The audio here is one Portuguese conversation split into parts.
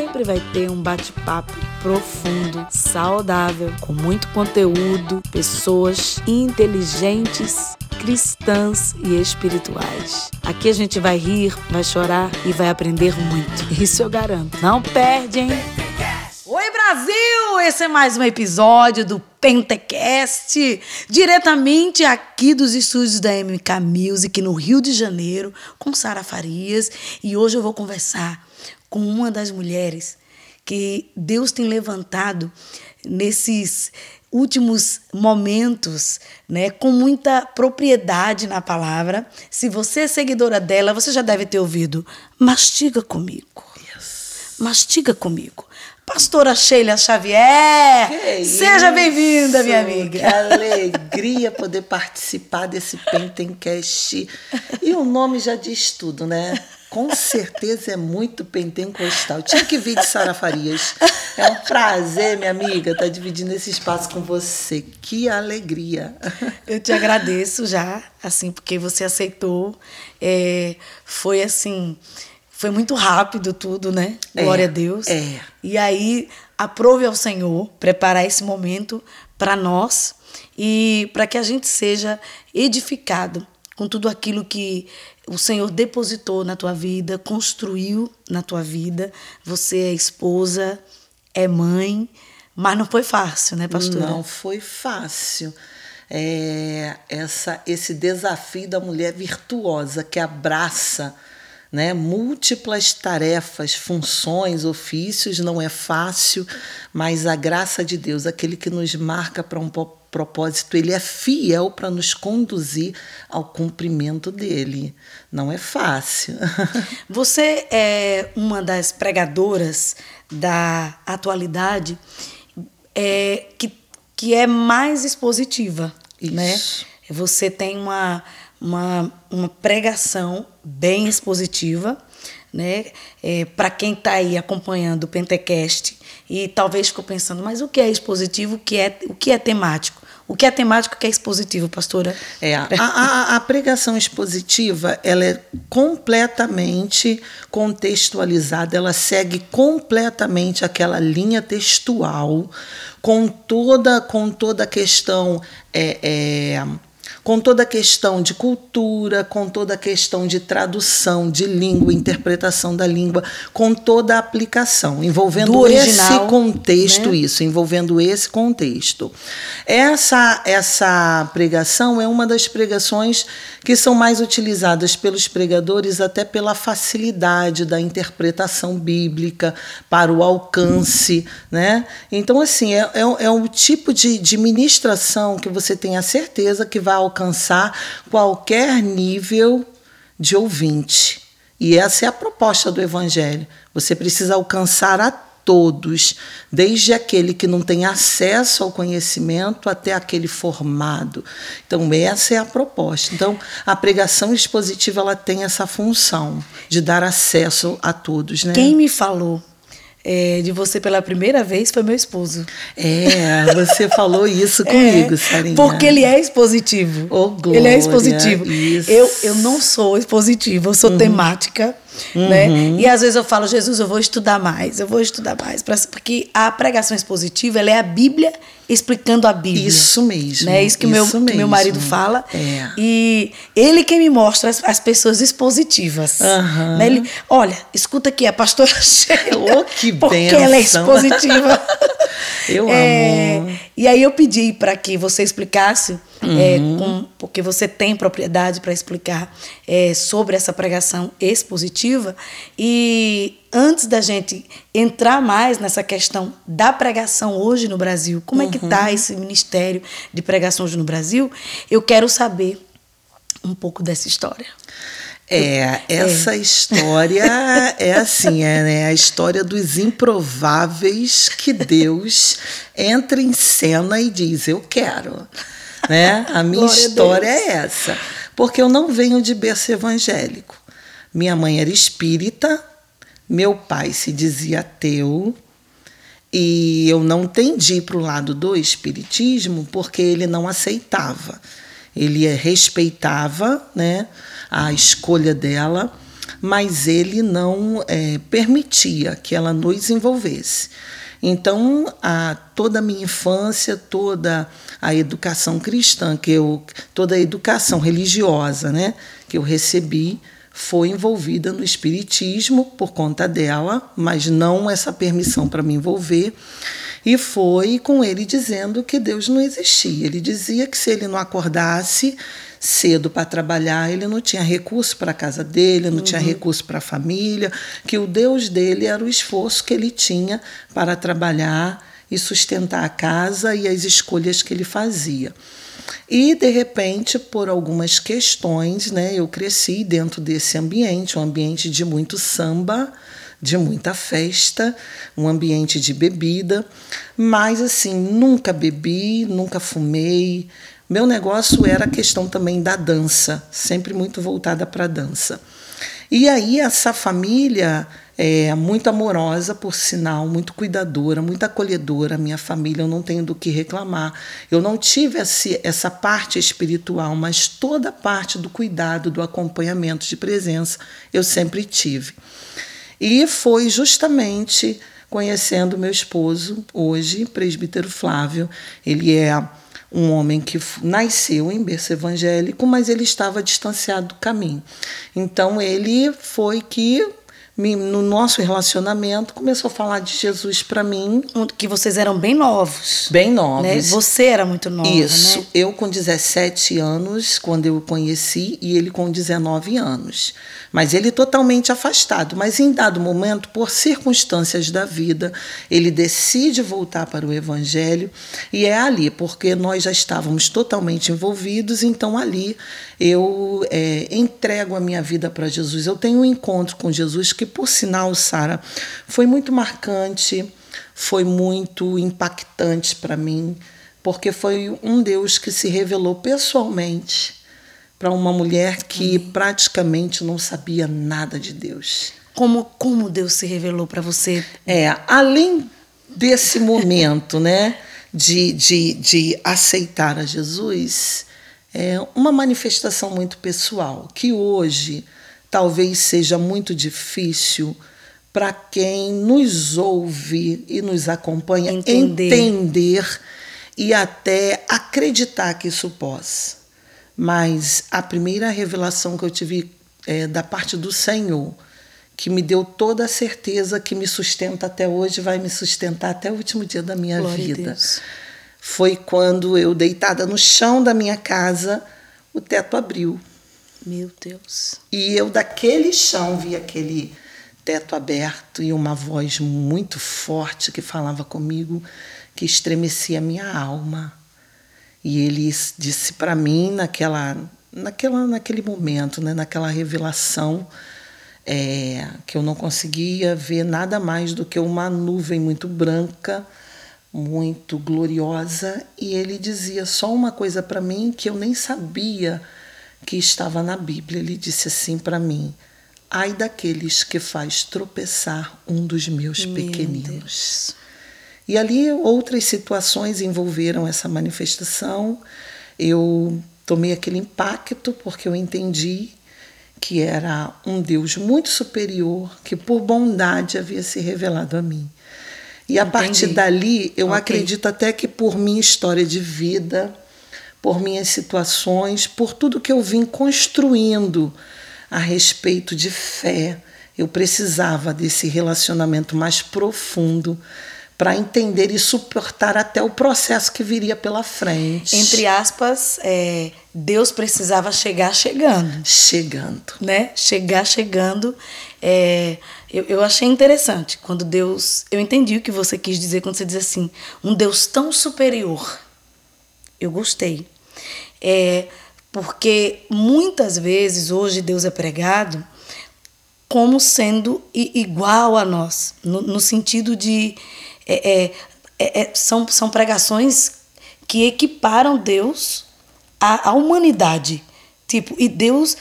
sempre vai ter um bate-papo profundo, saudável, com muito conteúdo, pessoas inteligentes, cristãs e espirituais. Aqui a gente vai rir, vai chorar e vai aprender muito. Isso eu garanto. Não perde, hein? Oi, Brasil! Esse é mais um episódio do Pentecast, diretamente aqui dos estúdios da MK Music no Rio de Janeiro, com Sara Farias. E hoje eu vou conversar com uma das mulheres que Deus tem levantado nesses últimos momentos, né, com muita propriedade na palavra. Se você é seguidora dela, você já deve ter ouvido. Mastiga comigo. Yes. Mastiga comigo. Pastora Sheila Xavier, que seja bem-vinda, minha amiga. Que alegria poder participar desse Pentencast. E o nome já diz tudo, né? Com certeza é muito pentecostal. Tinha que vir de Sara Farias. É um prazer, minha amiga, estar tá dividindo esse espaço com você. Que alegria. Eu te agradeço já, assim, porque você aceitou. É, foi assim, foi muito rápido tudo, né? É, Glória a Deus. É. E aí, aprove ao Senhor preparar esse momento para nós e para que a gente seja edificado com tudo aquilo que o Senhor depositou na tua vida, construiu na tua vida. Você é esposa, é mãe, mas não foi fácil, né, pastora? Não foi fácil. É, essa, esse desafio da mulher virtuosa que abraça né? Múltiplas tarefas, funções, ofícios, não é fácil, mas a graça de Deus, aquele que nos marca para um propósito, ele é fiel para nos conduzir ao cumprimento dele. Não é fácil. Você é uma das pregadoras da atualidade é, que, que é mais expositiva, né? Isso. né? Você tem uma uma, uma pregação bem expositiva, né? É, Para quem está aí acompanhando o Pentecast e talvez ficou pensando, mas o que é expositivo, o que é, o que é temático? O que é temático, o que é expositivo, pastora? É, a, a, a pregação expositiva ela é completamente contextualizada, ela segue completamente aquela linha textual, com toda, com toda a questão. É, é, com toda a questão de cultura, com toda a questão de tradução de língua, interpretação da língua, com toda a aplicação, envolvendo original, esse contexto, né? isso, envolvendo esse contexto. Essa, essa pregação é uma das pregações que são mais utilizadas pelos pregadores até pela facilidade da interpretação bíblica, para o alcance. Né? Então, assim, é, é, é um tipo de, de ministração que você tem a certeza que vai alcançar qualquer nível de ouvinte. E essa é a proposta do Evangelho. Você precisa alcançar a todos, desde aquele que não tem acesso ao conhecimento até aquele formado. Então essa é a proposta. Então a pregação expositiva ela tem essa função de dar acesso a todos, né? Quem me falou é, de você pela primeira vez foi meu esposo. É, você falou isso comigo, é, Sarinha. Porque ele é expositivo. Oh, glória, ele é expositivo. Isso. Eu, eu não sou expositiva, eu sou uhum. temática. Né? Uhum. Né? E às vezes eu falo, Jesus, eu vou estudar mais, eu vou estudar mais. Porque a pregação expositiva ela é a Bíblia explicando a Bíblia. Isso mesmo. Né? Isso que o meu, que meu marido fala. É. E ele quem me mostra as, as pessoas expositivas. Uhum. Né? Ele, olha, escuta aqui, a pastora Sheila. Oh, que porque ela é expositiva. eu é, amo. E aí eu pedi para que você explicasse, é, uhum. é, com, porque você tem propriedade para explicar é, sobre essa pregação expositiva. E antes da gente entrar mais nessa questão da pregação hoje no Brasil, como uhum. é que está uhum. esse ministério de pregação hoje no Brasil, eu quero saber um pouco dessa história. É, essa é. história é assim, é né, a história dos improváveis que Deus entra em cena e diz: Eu quero. Né? A minha Glória história a é essa. Porque eu não venho de berço evangélico. Minha mãe era espírita, meu pai se dizia ateu, e eu não tendi para o lado do espiritismo porque ele não aceitava. Ele respeitava né, a escolha dela, mas ele não é, permitia que ela nos envolvesse. Então, a, toda a minha infância, toda a educação cristã, que eu, toda a educação religiosa né, que eu recebi, foi envolvida no espiritismo por conta dela, mas não essa permissão para me envolver. E foi com ele dizendo que Deus não existia. Ele dizia que se ele não acordasse cedo para trabalhar, ele não tinha recurso para a casa dele, não uhum. tinha recurso para a família, que o Deus dele era o esforço que ele tinha para trabalhar e sustentar a casa e as escolhas que ele fazia. E, de repente, por algumas questões, né, eu cresci dentro desse ambiente, um ambiente de muito samba, de muita festa, um ambiente de bebida, mas assim, nunca bebi, nunca fumei. Meu negócio era a questão também da dança, sempre muito voltada para a dança. E aí essa família é muito amorosa, por sinal, muito cuidadora, muito acolhedora. Minha família, eu não tenho do que reclamar. Eu não tive essa parte espiritual, mas toda a parte do cuidado, do acompanhamento de presença, eu sempre tive. E foi justamente conhecendo meu esposo, hoje, presbítero Flávio. Ele é um homem que nasceu em berço evangélico, mas ele estava distanciado do caminho. Então ele foi que no nosso relacionamento, começou a falar de Jesus para mim. Que vocês eram bem novos. Bem novos. Né? Você era muito nova, Isso. Né? Eu com 17 anos, quando eu o conheci, e ele com 19 anos. Mas ele totalmente afastado. Mas em dado momento, por circunstâncias da vida, ele decide voltar para o Evangelho. E é ali, porque nós já estávamos totalmente envolvidos, então ali eu é, entrego a minha vida para Jesus. Eu tenho um encontro com Jesus que, por sinal, Sara, foi muito marcante, foi muito impactante para mim, porque foi um Deus que se revelou pessoalmente para uma mulher que uhum. praticamente não sabia nada de Deus. Como, como Deus se revelou para você? É, além desse momento, né, de, de, de aceitar a Jesus, é uma manifestação muito pessoal, que hoje talvez seja muito difícil para quem nos ouve e nos acompanha entender. entender e até acreditar que isso possa. Mas a primeira revelação que eu tive é, da parte do Senhor, que me deu toda a certeza que me sustenta até hoje, vai me sustentar até o último dia da minha Glória vida. Foi quando eu, deitada no chão da minha casa, o teto abriu. Meu Deus. E eu, daquele chão, vi aquele teto aberto e uma voz muito forte que falava comigo, que estremecia a minha alma. E ele disse para mim naquela, naquela, naquele momento, né, naquela revelação, é, que eu não conseguia ver nada mais do que uma nuvem muito branca, muito gloriosa, e ele dizia só uma coisa para mim que eu nem sabia que estava na Bíblia. Ele disse assim para mim: Ai daqueles que faz tropeçar um dos meus Meu pequeninos. Deus. E ali outras situações envolveram essa manifestação. Eu tomei aquele impacto porque eu entendi que era um Deus muito superior que por bondade havia se revelado a mim. E a Entendi. partir dali, eu okay. acredito até que por minha história de vida, por minhas situações, por tudo que eu vim construindo a respeito de fé, eu precisava desse relacionamento mais profundo para entender e suportar até o processo que viria pela frente. Entre aspas, é, Deus precisava chegar chegando. Chegando. Né? Chegar chegando. É, eu, eu achei interessante quando Deus. Eu entendi o que você quis dizer quando você diz assim: um Deus tão superior. Eu gostei. É, porque muitas vezes hoje Deus é pregado como sendo igual a nós, no, no sentido de é, é, é, é, são, são pregações que equiparam Deus à, à humanidade. Tipo, e Deus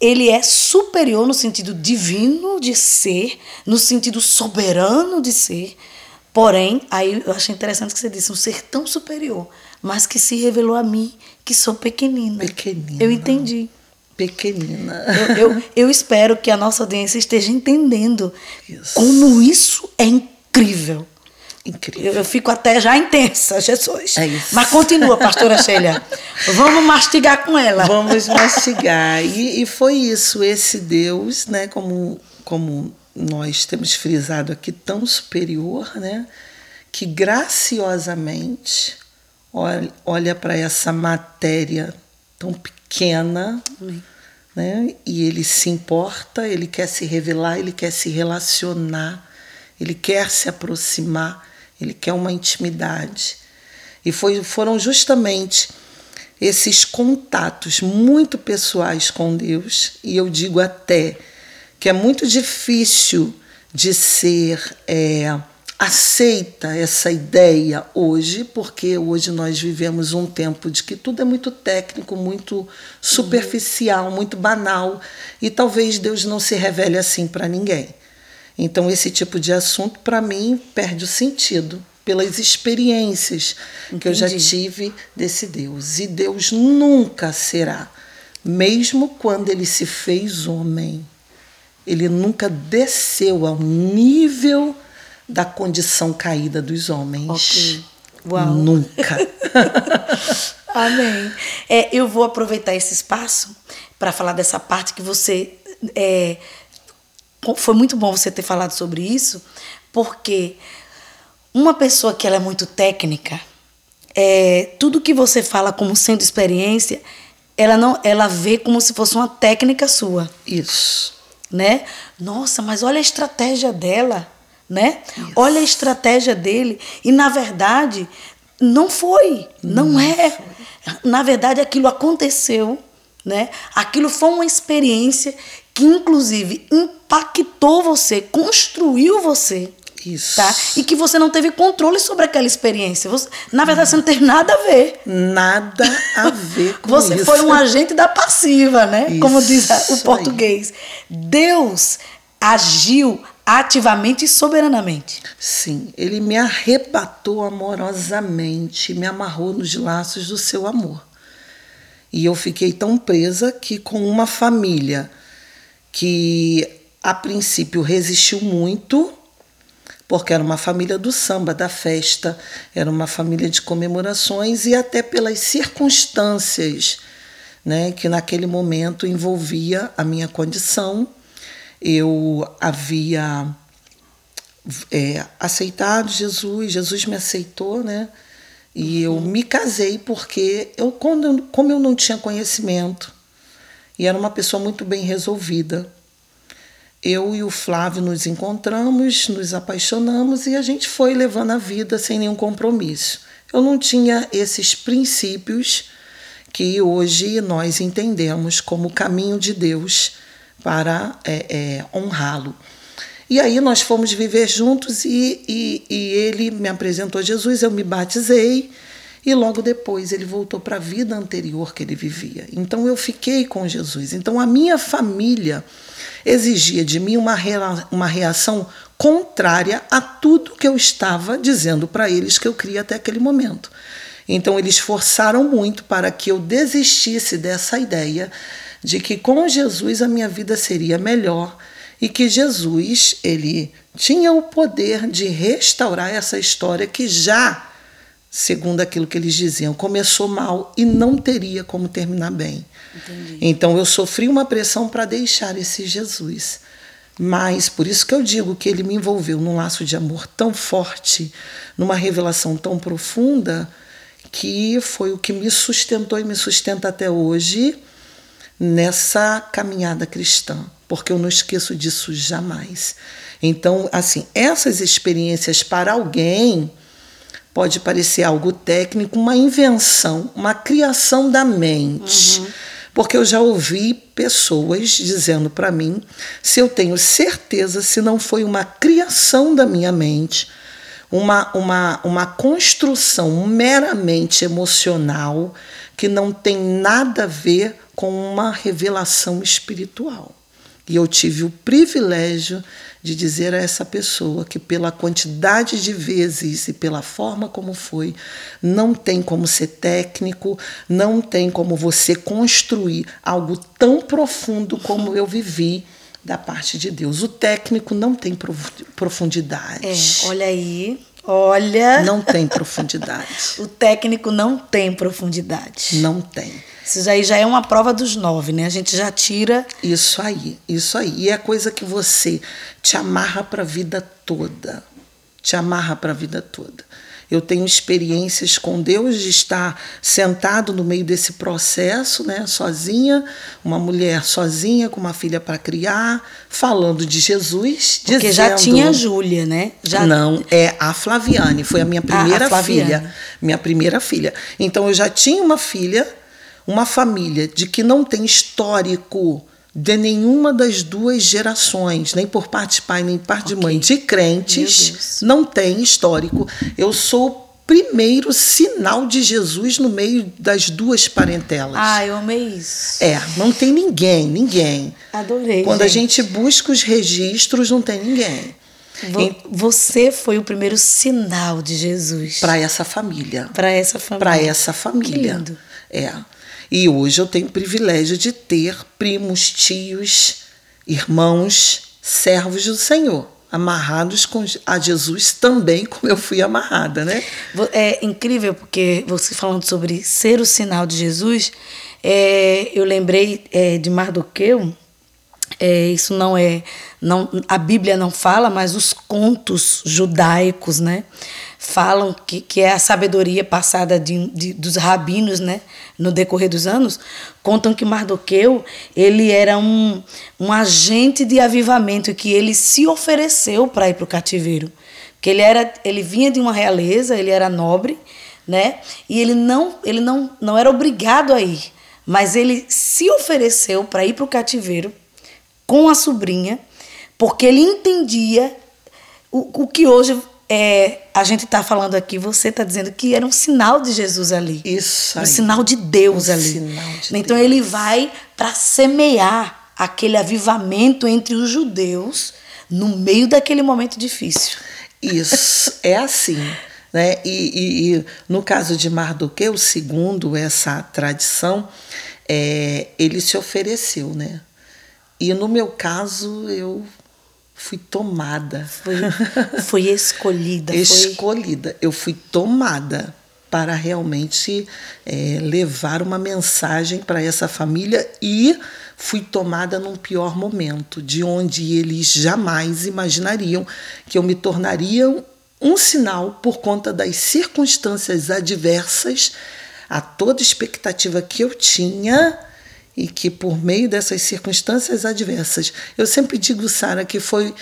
ele é superior no sentido divino de ser, no sentido soberano de ser. Porém, aí eu achei interessante que você disse um ser tão superior, mas que se revelou a mim, que sou pequenina. Pequenina. Eu entendi. pequenina. Eu, eu, eu, espero que a nossa audiência esteja entendendo isso. como isso é incrível. Incrível. Eu, fico até já intensa, Jesus. É isso. Mas continua, pastora Sheila. Vamos mastigar com ela. Vamos mastigar. E, e foi isso, esse Deus, né, como, como nós temos frisado aqui, tão superior, né, que graciosamente olha, olha para essa matéria tão pequena, né, e ele se importa, ele quer se revelar, ele quer se relacionar, ele quer se aproximar ele quer uma intimidade. E foi, foram justamente esses contatos muito pessoais com Deus, e eu digo até que é muito difícil de ser é, aceita essa ideia hoje, porque hoje nós vivemos um tempo de que tudo é muito técnico, muito superficial, muito banal, e talvez Deus não se revele assim para ninguém. Então, esse tipo de assunto, para mim, perde o sentido pelas experiências Entendi. que eu já tive desse Deus. E Deus nunca será, mesmo quando ele se fez homem, ele nunca desceu ao nível da condição caída dos homens. Okay. Uau. Nunca. Amém. É, eu vou aproveitar esse espaço para falar dessa parte que você é, foi muito bom você ter falado sobre isso, porque uma pessoa que ela é muito técnica, é, tudo que você fala como sendo experiência, ela não, ela vê como se fosse uma técnica sua. Isso. Né? Nossa, mas olha a estratégia dela, né? Isso. Olha a estratégia dele e na verdade não foi, não, não é. Foi. Na verdade aquilo aconteceu, né? Aquilo foi uma experiência que inclusive impactou você, construiu você. Isso. Tá? E que você não teve controle sobre aquela experiência. Você, na verdade, você não tem nada a ver. Nada a ver com você isso. Você foi um agente da passiva, né? Isso Como diz o português. Aí. Deus agiu ativamente e soberanamente. Sim, ele me arrebatou amorosamente, me amarrou nos laços do seu amor. E eu fiquei tão presa que com uma família que a princípio resistiu muito, porque era uma família do samba, da festa, era uma família de comemorações e até pelas circunstâncias né, que naquele momento envolvia a minha condição. Eu havia é, aceitado Jesus, Jesus me aceitou, né? E eu me casei porque eu, quando, como eu não tinha conhecimento, e era uma pessoa muito bem resolvida. Eu e o Flávio nos encontramos, nos apaixonamos e a gente foi levando a vida sem nenhum compromisso. Eu não tinha esses princípios que hoje nós entendemos como caminho de Deus para é, é, honrá-lo. E aí nós fomos viver juntos e, e, e ele me apresentou Jesus, eu me batizei e logo depois ele voltou para a vida anterior que ele vivia. Então eu fiquei com Jesus. Então a minha família exigia de mim uma, uma reação contrária a tudo que eu estava dizendo para eles que eu queria até aquele momento. Então eles forçaram muito para que eu desistisse dessa ideia de que com Jesus a minha vida seria melhor e que Jesus ele tinha o poder de restaurar essa história que já segundo aquilo que eles diziam, começou mal e não teria como terminar bem. Entendi. Então eu sofri uma pressão para deixar esse Jesus. Mas por isso que eu digo que ele me envolveu num laço de amor tão forte, numa revelação tão profunda, que foi o que me sustentou e me sustenta até hoje nessa caminhada cristã, porque eu não esqueço disso jamais. Então, assim, essas experiências para alguém pode parecer algo técnico, uma invenção, uma criação da mente. Uhum. Porque eu já ouvi pessoas dizendo para mim se eu tenho certeza se não foi uma criação da minha mente, uma, uma, uma construção meramente emocional que não tem nada a ver com uma revelação espiritual. E eu tive o privilégio de dizer a essa pessoa que, pela quantidade de vezes e pela forma como foi, não tem como ser técnico, não tem como você construir algo tão profundo como eu vivi da parte de Deus. O técnico não tem profundidade. É, olha aí. Olha. Não tem profundidade. o técnico não tem profundidade. Não tem. Isso aí já é uma prova dos nove, né? A gente já tira. Isso aí, isso aí. E é coisa que você te amarra para a vida toda. Te amarra para a vida toda. Eu tenho experiências com Deus de estar sentado no meio desse processo, né, sozinha, uma mulher sozinha com uma filha para criar, falando de Jesus, Porque dizendo, já tinha a Júlia, né? Já... Não, é a Flaviane, foi a minha primeira ah, a filha, minha primeira filha. Então eu já tinha uma filha, uma família de que não tem histórico de nenhuma das duas gerações, nem por parte de pai, nem por parte okay. de mãe, de crentes, não tem histórico. Eu sou o primeiro sinal de Jesus no meio das duas parentelas. Ah, eu amei isso. É, não tem ninguém, ninguém. Adorei. Quando gente. a gente busca os registros, não tem ninguém. Você foi o primeiro sinal de Jesus. Para essa família. Para essa família. Para essa família. Que lindo. É. E hoje eu tenho o privilégio de ter primos, tios, irmãos, servos do Senhor, amarrados com, a Jesus também, como eu fui amarrada, né? É incrível porque você falando sobre ser o sinal de Jesus, é, eu lembrei é, de Mardoqueu. É, isso não é, não, a Bíblia não fala, mas os contos judaicos, né? falam que, que é a sabedoria passada de, de, dos rabinos, né, no decorrer dos anos, contam que Mardoqueu ele era um, um agente de avivamento que ele se ofereceu para ir para o cativeiro, que ele era ele vinha de uma realeza, ele era nobre, né, e ele não ele não não era obrigado a ir, mas ele se ofereceu para ir para o cativeiro com a sobrinha, porque ele entendia o, o que hoje é, a gente está falando aqui, você está dizendo que era um sinal de Jesus ali. Isso. Aí. Um sinal de Deus um ali. Sinal de então Deus. ele vai para semear aquele avivamento entre os judeus no meio daquele momento difícil. Isso, é assim. Né? E, e, e no caso de Mardoqueu, segundo essa tradição, é, ele se ofereceu, né? E no meu caso, eu fui tomada. Foi, foi escolhida. escolhida. Foi... Eu fui tomada para realmente é, levar uma mensagem para essa família e fui tomada num pior momento, de onde eles jamais imaginariam que eu me tornaria um sinal por conta das circunstâncias adversas a toda expectativa que eu tinha e que por meio dessas circunstâncias adversas, eu sempre digo, Sara, que foi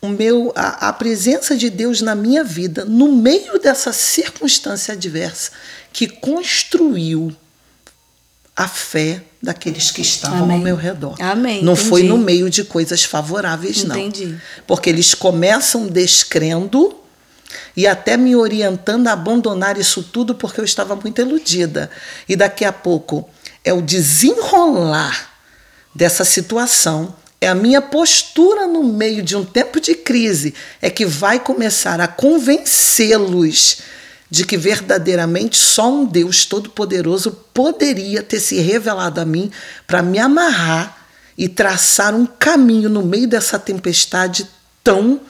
o meu a, a, presença de Deus na minha vida, no meio dessa circunstância adversa, que construiu a fé daqueles que estavam Amém. ao meu redor. Amém. Não Entendi. foi no meio de coisas favoráveis, não. Entendi. Porque eles começam descrendo e até me orientando a abandonar isso tudo porque eu estava muito iludida. E daqui a pouco é o desenrolar dessa situação, é a minha postura no meio de um tempo de crise, é que vai começar a convencê-los de que verdadeiramente só um Deus Todo-Poderoso poderia ter se revelado a mim para me amarrar e traçar um caminho no meio dessa tempestade tão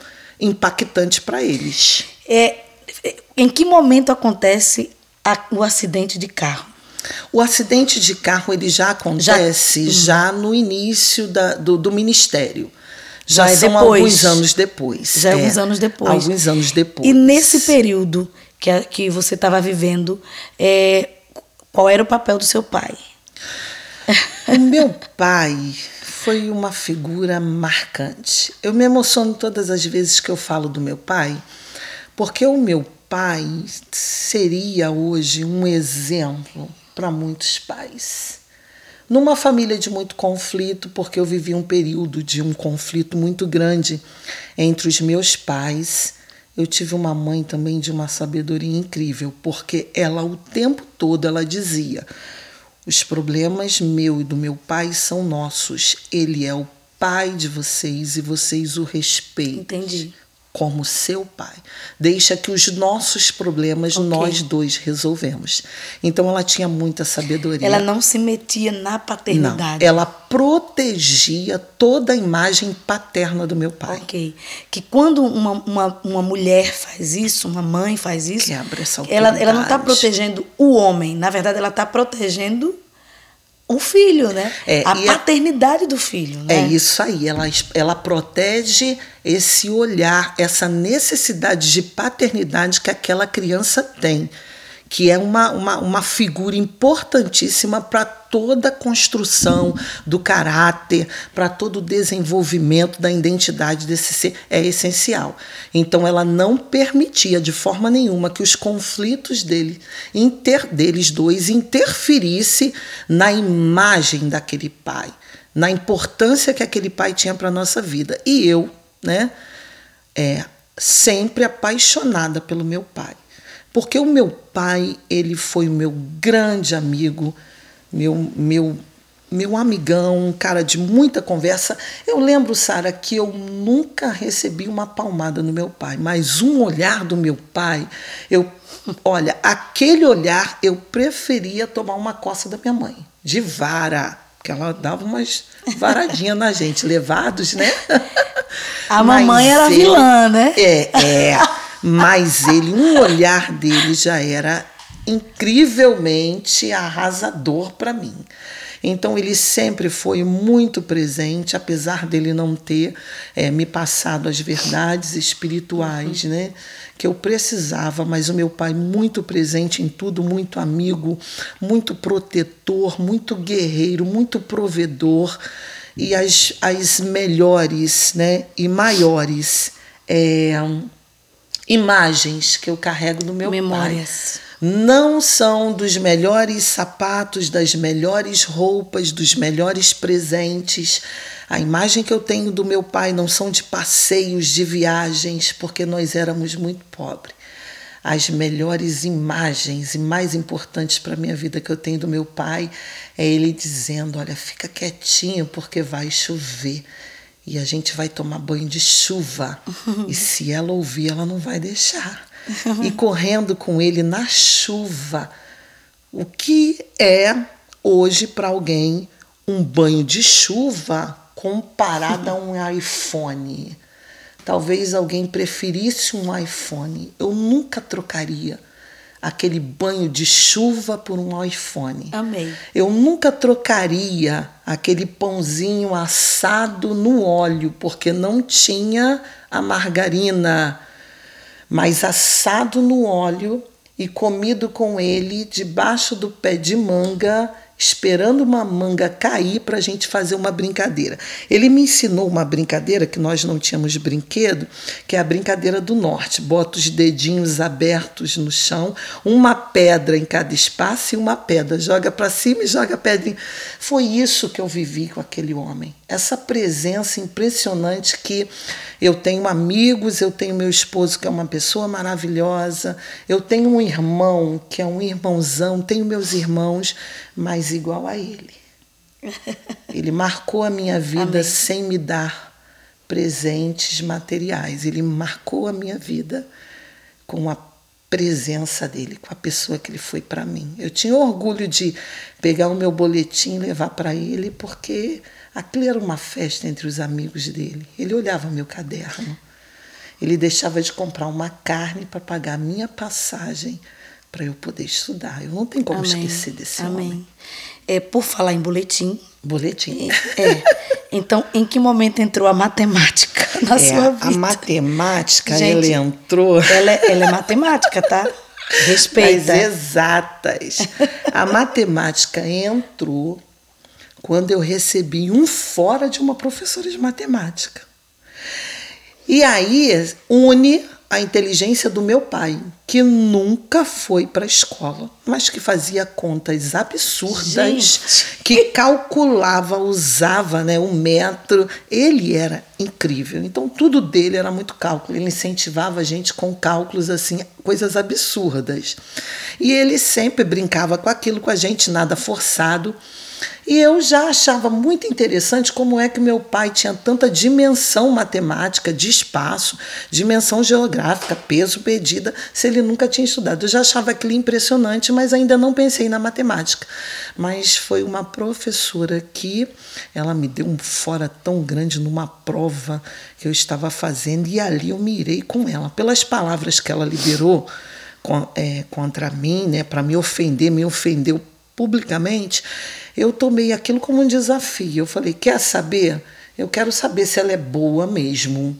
impactante para eles. É, em que momento acontece a, o acidente de carro? O acidente de carro ele já acontece já, já no início da, do, do ministério. Já, já é são depois. alguns anos depois. Já é, alguns anos depois. Alguns anos depois. E nesse período que, que você estava vivendo, é, qual era o papel do seu pai? O meu pai foi uma figura marcante. Eu me emociono todas as vezes que eu falo do meu pai, porque o meu pai seria hoje um exemplo para muitos pais. Numa família de muito conflito, porque eu vivi um período de um conflito muito grande entre os meus pais, eu tive uma mãe também de uma sabedoria incrível, porque ela o tempo todo ela dizia: os problemas meu e do meu pai são nossos. Ele é o pai de vocês e vocês o respeitem. Entendi. Como seu pai. Deixa que os nossos problemas Ok. nós dois resolvemos. Então ela tinha muita sabedoria. Ela não se metia na Não, paternidade. ela protegia toda a imagem paterna do meu pai. Ok. Que quando uma, uma, uma mulher faz isso, uma mãe faz isso, Quebra essa ela, ela não está protegendo o homem, na verdade, ela está protegendo o filho, né? É, a e a- paternidade do filho, né? É isso aí, ela, ela protege esse olhar, essa necessidade de paternidade que aquela criança tem, que é uma, uma, uma figura importantíssima para toda a construção do caráter, para todo o desenvolvimento da identidade desse ser, é essencial. Então ela não permitia de forma nenhuma que os conflitos dele, inter, deles dois interferisse na imagem daquele pai na importância que aquele pai tinha para a nossa vida. E eu, né, é, sempre apaixonada pelo meu pai. Porque o meu pai, ele foi o meu grande amigo, meu, meu, meu amigão, um cara de muita conversa. Eu lembro, Sara, que eu nunca recebi uma palmada no meu pai, mas um olhar do meu pai, eu, olha, aquele olhar eu preferia tomar uma coça da minha mãe, de vara, porque ela dava umas varadinhas na gente, levados, né? A Mas mamãe era vilã, né? É, é. Mas ele, um olhar dele já era incrivelmente arrasador para mim. Então ele sempre foi muito presente, apesar dele não ter eh, me passado as verdades espirituais, né, que eu precisava. Mas o meu pai muito presente em tudo, muito amigo, muito protetor, muito guerreiro, muito provedor e as, as melhores, né, e maiores eh, imagens que eu carrego no meu Memórias. pai não são dos melhores sapatos, das melhores roupas, dos melhores presentes. A imagem que eu tenho do meu pai não são de passeios, de viagens, porque nós éramos muito pobres. As melhores imagens e mais importantes para a minha vida que eu tenho do meu pai é ele dizendo: Olha, fica quietinho porque vai chover e a gente vai tomar banho de chuva. e se ela ouvir, ela não vai deixar. e correndo com ele na chuva. O que é hoje para alguém um banho de chuva comparado a um iPhone? Talvez alguém preferisse um iPhone. Eu nunca trocaria aquele banho de chuva por um iPhone. Amei. Eu nunca trocaria aquele pãozinho assado no óleo, porque não tinha a margarina, mas assado no óleo e comido com ele debaixo do pé de manga, esperando uma manga cair para a gente fazer uma brincadeira. Ele me ensinou uma brincadeira que nós não tínhamos brinquedo, que é a brincadeira do norte. Bota os dedinhos abertos no chão, uma pedra em cada espaço e uma pedra. Joga para cima e joga a pedrinha. Foi isso que eu vivi com aquele homem. Essa presença impressionante que eu tenho amigos, eu tenho meu esposo que é uma pessoa maravilhosa, eu tenho um irmão que é um irmãozão, tenho meus irmãos, mas igual a ele. Ele marcou a minha vida Amém. sem me dar presentes materiais. Ele marcou a minha vida com a presença dele, com a pessoa que ele foi para mim. Eu tinha orgulho de pegar o meu boletim e levar para ele, porque aquilo era uma festa entre os amigos dele. Ele olhava meu caderno. Ele deixava de comprar uma carne para pagar a minha passagem para eu poder estudar. Eu não tenho como Amém. esquecer desse Amém. homem. É, por falar em boletim, Boletim. é. Então, em que momento entrou a matemática na É, sua vida? a matemática, Gente, ela entrou. Ela, é- ela é matemática, tá? Respeita. exatas. A matemática entrou quando eu recebi um fora de uma professora de matemática. E aí une a inteligência do meu pai, que nunca foi para a escola, mas que fazia contas absurdas, Gente. que calculava, usava né, o metro. Ele era incrível. Então tudo dele era muito cálculo. Ele incentivava a gente com cálculos assim, coisas absurdas. E ele sempre brincava com aquilo com a gente, nada forçado. E eu já achava muito interessante como é que meu pai tinha tanta dimensão matemática, de espaço, dimensão geográfica, peso, medida, se ele nunca tinha estudado. Eu já achava aquilo impressionante, mas ainda não pensei na matemática. Mas foi uma professora que ela me deu um fora tão grande numa prova que eu estava fazendo e ali eu mirei com ela. Pelas palavras que ela liberou é, contra mim, né, para me ofender, me ofendeu publicamente, eu tomei aquilo como um desafio. Eu falei: quer saber? Eu quero saber se ela é boa mesmo.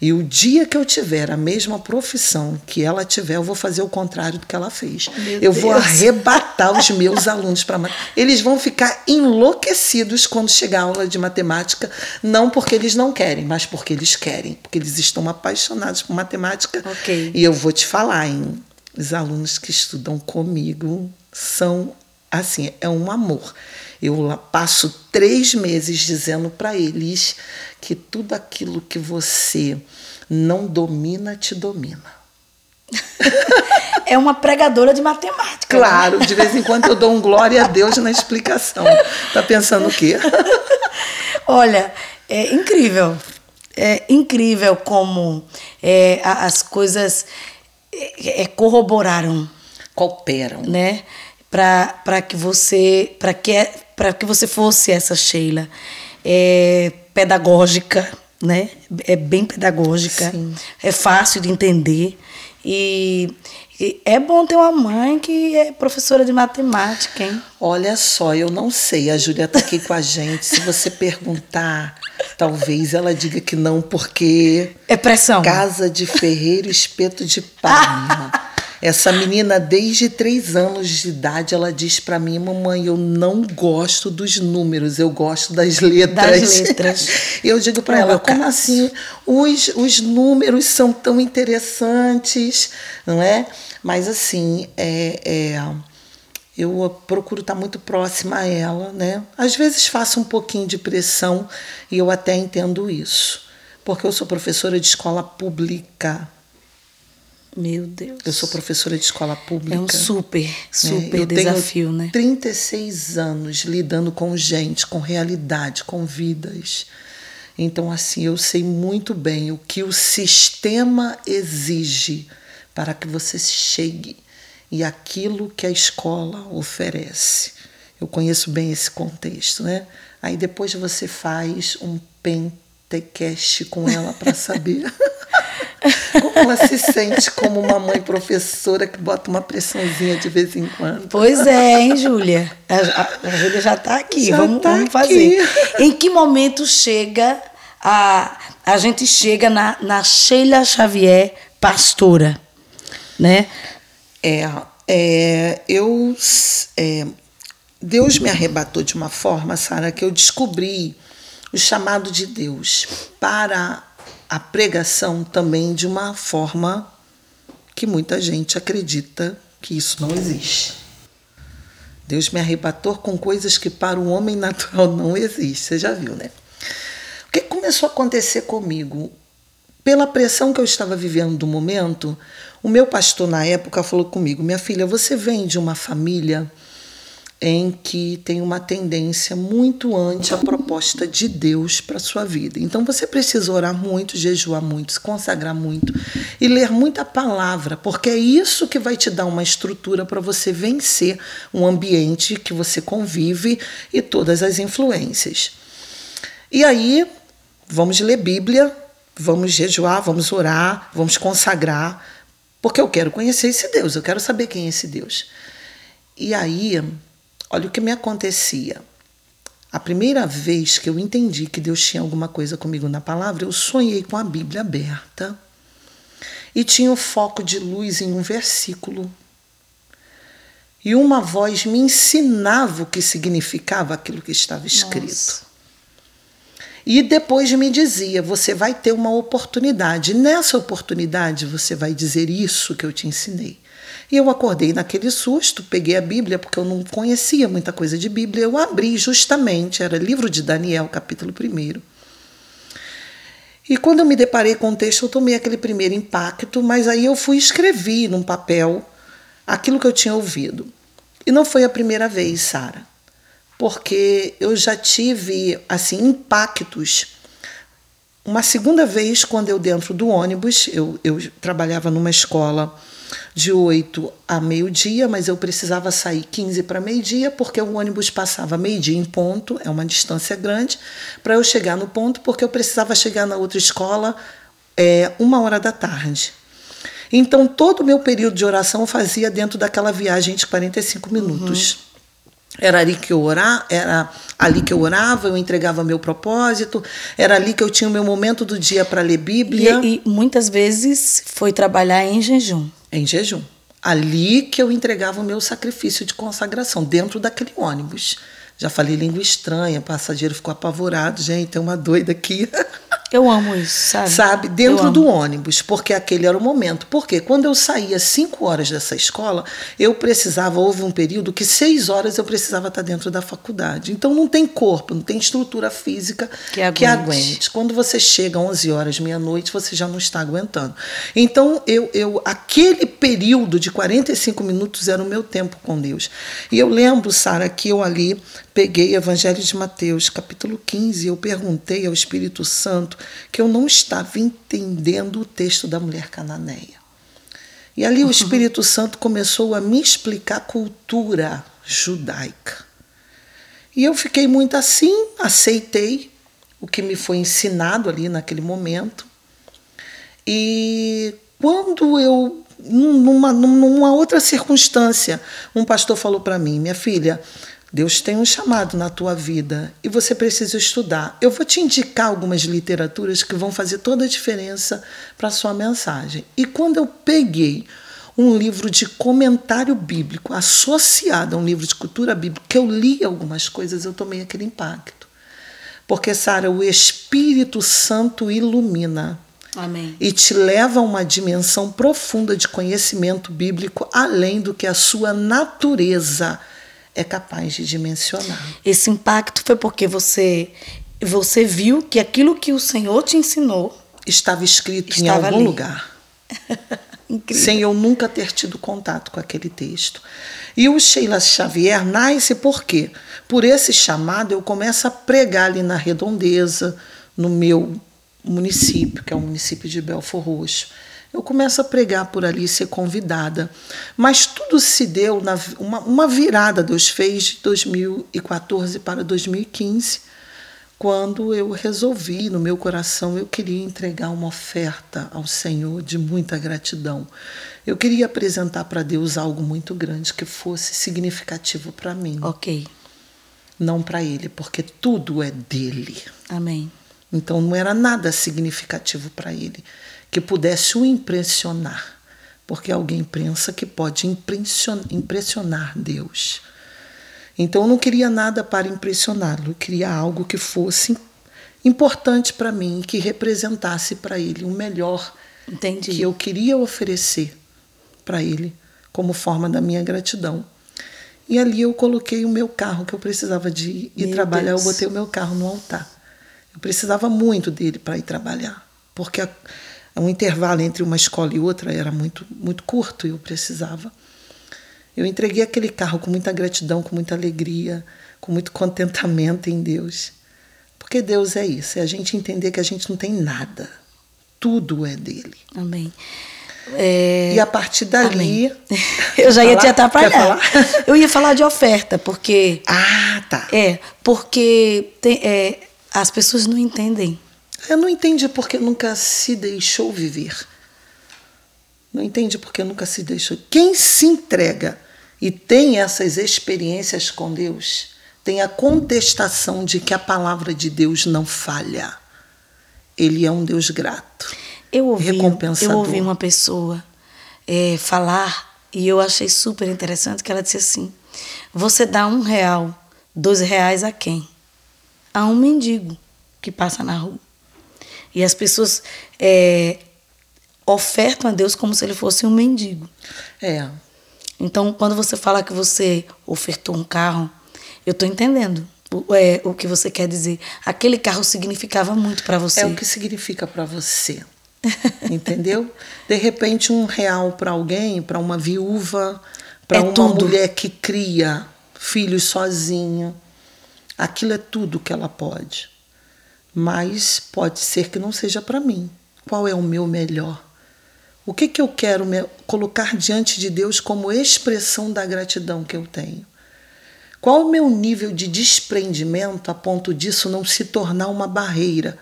E o dia que eu tiver a mesma profissão que ela tiver, eu vou fazer o contrário do que ela fez. Meu eu Deus. vou arrebatar os meus alunos para Eles vão ficar enlouquecidos quando chegar a aula de matemática, não porque eles não querem, mas porque eles querem, porque eles estão apaixonados por matemática. Okay. E eu vou te falar, hein? Os alunos que estudam comigo são assim, é um amor. Eu passo três meses dizendo para eles que tudo aquilo que você não domina, te domina. É uma pregadora de matemática. Né? Claro, né? de vez em quando eu dou um glória a Deus na explicação. Tá pensando o quê? Olha, é incrível. É incrível como é, as coisas é, é corroboraram. Cooperam. Né? Para que você para que para que você fosse essa Sheila é, pedagógica né é bem pedagógica Sim. é fácil de entender e, e, é bom ter uma mãe que é professora de matemática hein olha só eu não sei a Júlia está aqui com a gente se você perguntar Talvez ela diga que não, porque. É pressão. Casa de ferreiro, espeto de palma. Essa menina, desde três anos de idade, ela diz para mim, mamãe, eu não gosto dos números, eu gosto das letras. Das letras. eu digo para ela, como caso. assim? Os, os números são tão interessantes, não é? Mas assim, é, é eu procuro estar muito próxima a ela, né? Às vezes faço um pouquinho de pressão e eu até entendo isso, porque eu sou professora de escola pública. Meu Deus. Eu sou professora de escola pública. É um super, super é, desafio, tenho né? 36 anos lidando com gente, com realidade, com vidas. Então, assim, eu sei muito bem o que o sistema exige para que você chegue e aquilo que a escola oferece. Eu conheço bem esse contexto, né? Aí depois você faz um pentecast com ela para saber como ela se sente como uma mãe professora que bota uma pressãozinha de vez em quando. Pois é, hein, Júlia? A, a, Júlia já está aqui, já vamos, tá vamos fazer. Aqui. Em que momento chega a, a gente chega na, na Sheila Xavier pastora, né? É, é eu é, Deus me arrebatou de uma forma, Sara, que eu descobri o chamado de Deus para a pregação também de uma forma que muita gente acredita que isso não existe. Deus me arrebatou com coisas que para o homem natural não existe. Você já viu, né? O que começou a acontecer comigo? Pela pressão que eu estava vivendo do momento, o meu pastor na época falou comigo: Minha filha, você vem de uma família em que tem uma tendência muito anti a proposta de Deus para sua vida. Então você precisa orar muito, jejuar muito, se consagrar muito e ler muita palavra, porque é isso que vai te dar uma estrutura para você vencer um ambiente que você convive e todas as influências. E aí, vamos ler Bíblia, vamos jejuar, vamos orar, vamos consagrar, porque eu quero conhecer esse Deus, eu quero saber quem é esse Deus. E aí, olha o que me acontecia. A primeira vez que eu entendi que Deus tinha alguma coisa comigo na palavra, eu sonhei com a Bíblia aberta e tinha o foco de luz em um versículo. E uma voz me ensinava o que significava aquilo que estava escrito. Nossa. E depois me dizia: você vai ter uma oportunidade. Nessa oportunidade você vai dizer isso que eu te ensinei. E eu acordei naquele susto, peguei a Bíblia, porque eu não conhecia muita coisa de Bíblia. Eu abri justamente, era livro de Daniel, capítulo 1. E quando eu me deparei com o texto, eu tomei aquele primeiro impacto, mas aí eu fui escrever num papel aquilo que eu tinha ouvido. E não foi a primeira vez, Sara. porque eu já tive assim impactos. Uma segunda vez, quando eu dentro do ônibus, eu, eu trabalhava numa escola de 8 a meio-dia, mas eu precisava sair 15 para meio-dia, porque o ônibus passava meio-dia em ponto, é uma distância grande, para eu chegar no ponto, porque eu precisava chegar na outra escola é, uma hora da tarde. Então, todo o meu período de oração eu fazia dentro daquela viagem de 45 minutos. Uhum. Era ali que eu orava, era ali que eu orava, eu entregava meu propósito, era ali que eu tinha o meu momento do dia para ler Bíblia. E, e, muitas vezes foi trabalhar em jejum. Em jejum. Ali que eu entregava o meu sacrifício de consagração, dentro daquele ônibus. Já falei língua estranha, passageiro ficou apavorado, gente, tem uma doida aqui. Eu amo isso, sabe? Sabe, dentro do ônibus, porque aquele era o momento. Porque quando eu saía cinco horas dessa escola, eu precisava, houve um período que seis horas eu precisava estar dentro da faculdade. Então não tem corpo, não tem estrutura física que aguente. Que aguente. Quando você chega às 11 horas, meia-noite, você já não está aguentando. Então eu, eu, aquele período de 45 minutos era o meu tempo com Deus. E eu lembro, Sara, que eu ali peguei Evangelho de Mateus, capítulo 15, e eu perguntei ao Espírito Santo que eu não estava entendendo o texto da mulher cananeia. E ali o. Espírito Santo começou a me explicar a cultura judaica. E eu fiquei muito assim, aceitei o que me foi ensinado ali naquele momento. E quando eu, numa, numa outra circunstância, um pastor falou para mim: minha filha, Deus tem um chamado na tua vida e você precisa estudar. Eu vou te indicar algumas literaturas que vão fazer toda a diferença para a sua mensagem. E quando eu peguei um livro de comentário bíblico associado a um livro de cultura bíblica, que eu li algumas coisas, eu tomei aquele impacto. Porque, Sara, o Espírito Santo ilumina. Amém. E te leva a uma dimensão profunda de conhecimento bíblico, além do que a sua natureza é capaz de dimensionar. Esse impacto foi porque você você viu que aquilo que o Senhor te ensinou estava escrito estava em algum ali. lugar. sem eu nunca ter tido contato com aquele texto. E o Sheila Xavier nasce por quê? Por esse chamado eu começo a pregar ali na redondeza, no meu município, que é o município de Belfor Roxo eu começo a pregar por ali, ser convidada. Mas tudo se deu, na, uma, uma virada Deus fez de 2014 para 2015, quando eu resolvi, no meu coração, eu queria entregar uma oferta ao Senhor de muita gratidão. Eu queria apresentar para Deus algo muito grande que fosse significativo para mim. Ok. Não para Ele, porque tudo é dele. Amém. Então não era nada significativo para Ele que pudesse o impressionar, porque alguém pensa que pode impressionar Deus. Então eu não queria nada para impressioná-lo, eu queria algo que fosse importante para mim, que representasse para ele o melhor Entendi. que eu queria oferecer para ele como forma da minha gratidão. E ali eu coloquei o meu carro que eu precisava de ir meu trabalhar, Deus. eu botei o meu carro no altar. Eu precisava muito dele para ir trabalhar, porque a, um intervalo entre uma escola e outra era muito, muito curto e eu precisava. Eu entreguei aquele carro com muita gratidão, com muita alegria, com muito contentamento em Deus. Porque Deus é isso, é a gente entender que a gente não tem nada. Tudo é dele. Amém. É... E a partir dali. Amém. Eu já ia te atrapalhar. Eu ia falar de oferta, porque. Ah, tá. É, porque tem, é, as pessoas não entendem eu não entendi porque nunca se deixou viver. Não entende porque nunca se deixou. Quem se entrega e tem essas experiências com Deus, tem a contestação de que a palavra de Deus não falha. Ele é um Deus grato. Eu ouvi, recompensador. Eu ouvi uma pessoa é, falar e eu achei super interessante que ela disse assim: você dá um real, dois reais a quem? A um mendigo que passa na rua. E as pessoas é, ofertam a Deus como se ele fosse um mendigo. É. Então, quando você fala que você ofertou um carro, eu estou entendendo o, é, o que você quer dizer. Aquele carro significava muito para você. É o que significa para você. Entendeu? De repente, um real para alguém, para uma viúva, para é uma tudo. mulher que cria filhos sozinha, Aquilo é tudo que ela pode. Mas pode ser que não seja para mim. Qual é o meu melhor? O que, que eu quero colocar diante de Deus como expressão da gratidão que eu tenho? Qual o meu nível de desprendimento a ponto disso não se tornar uma barreira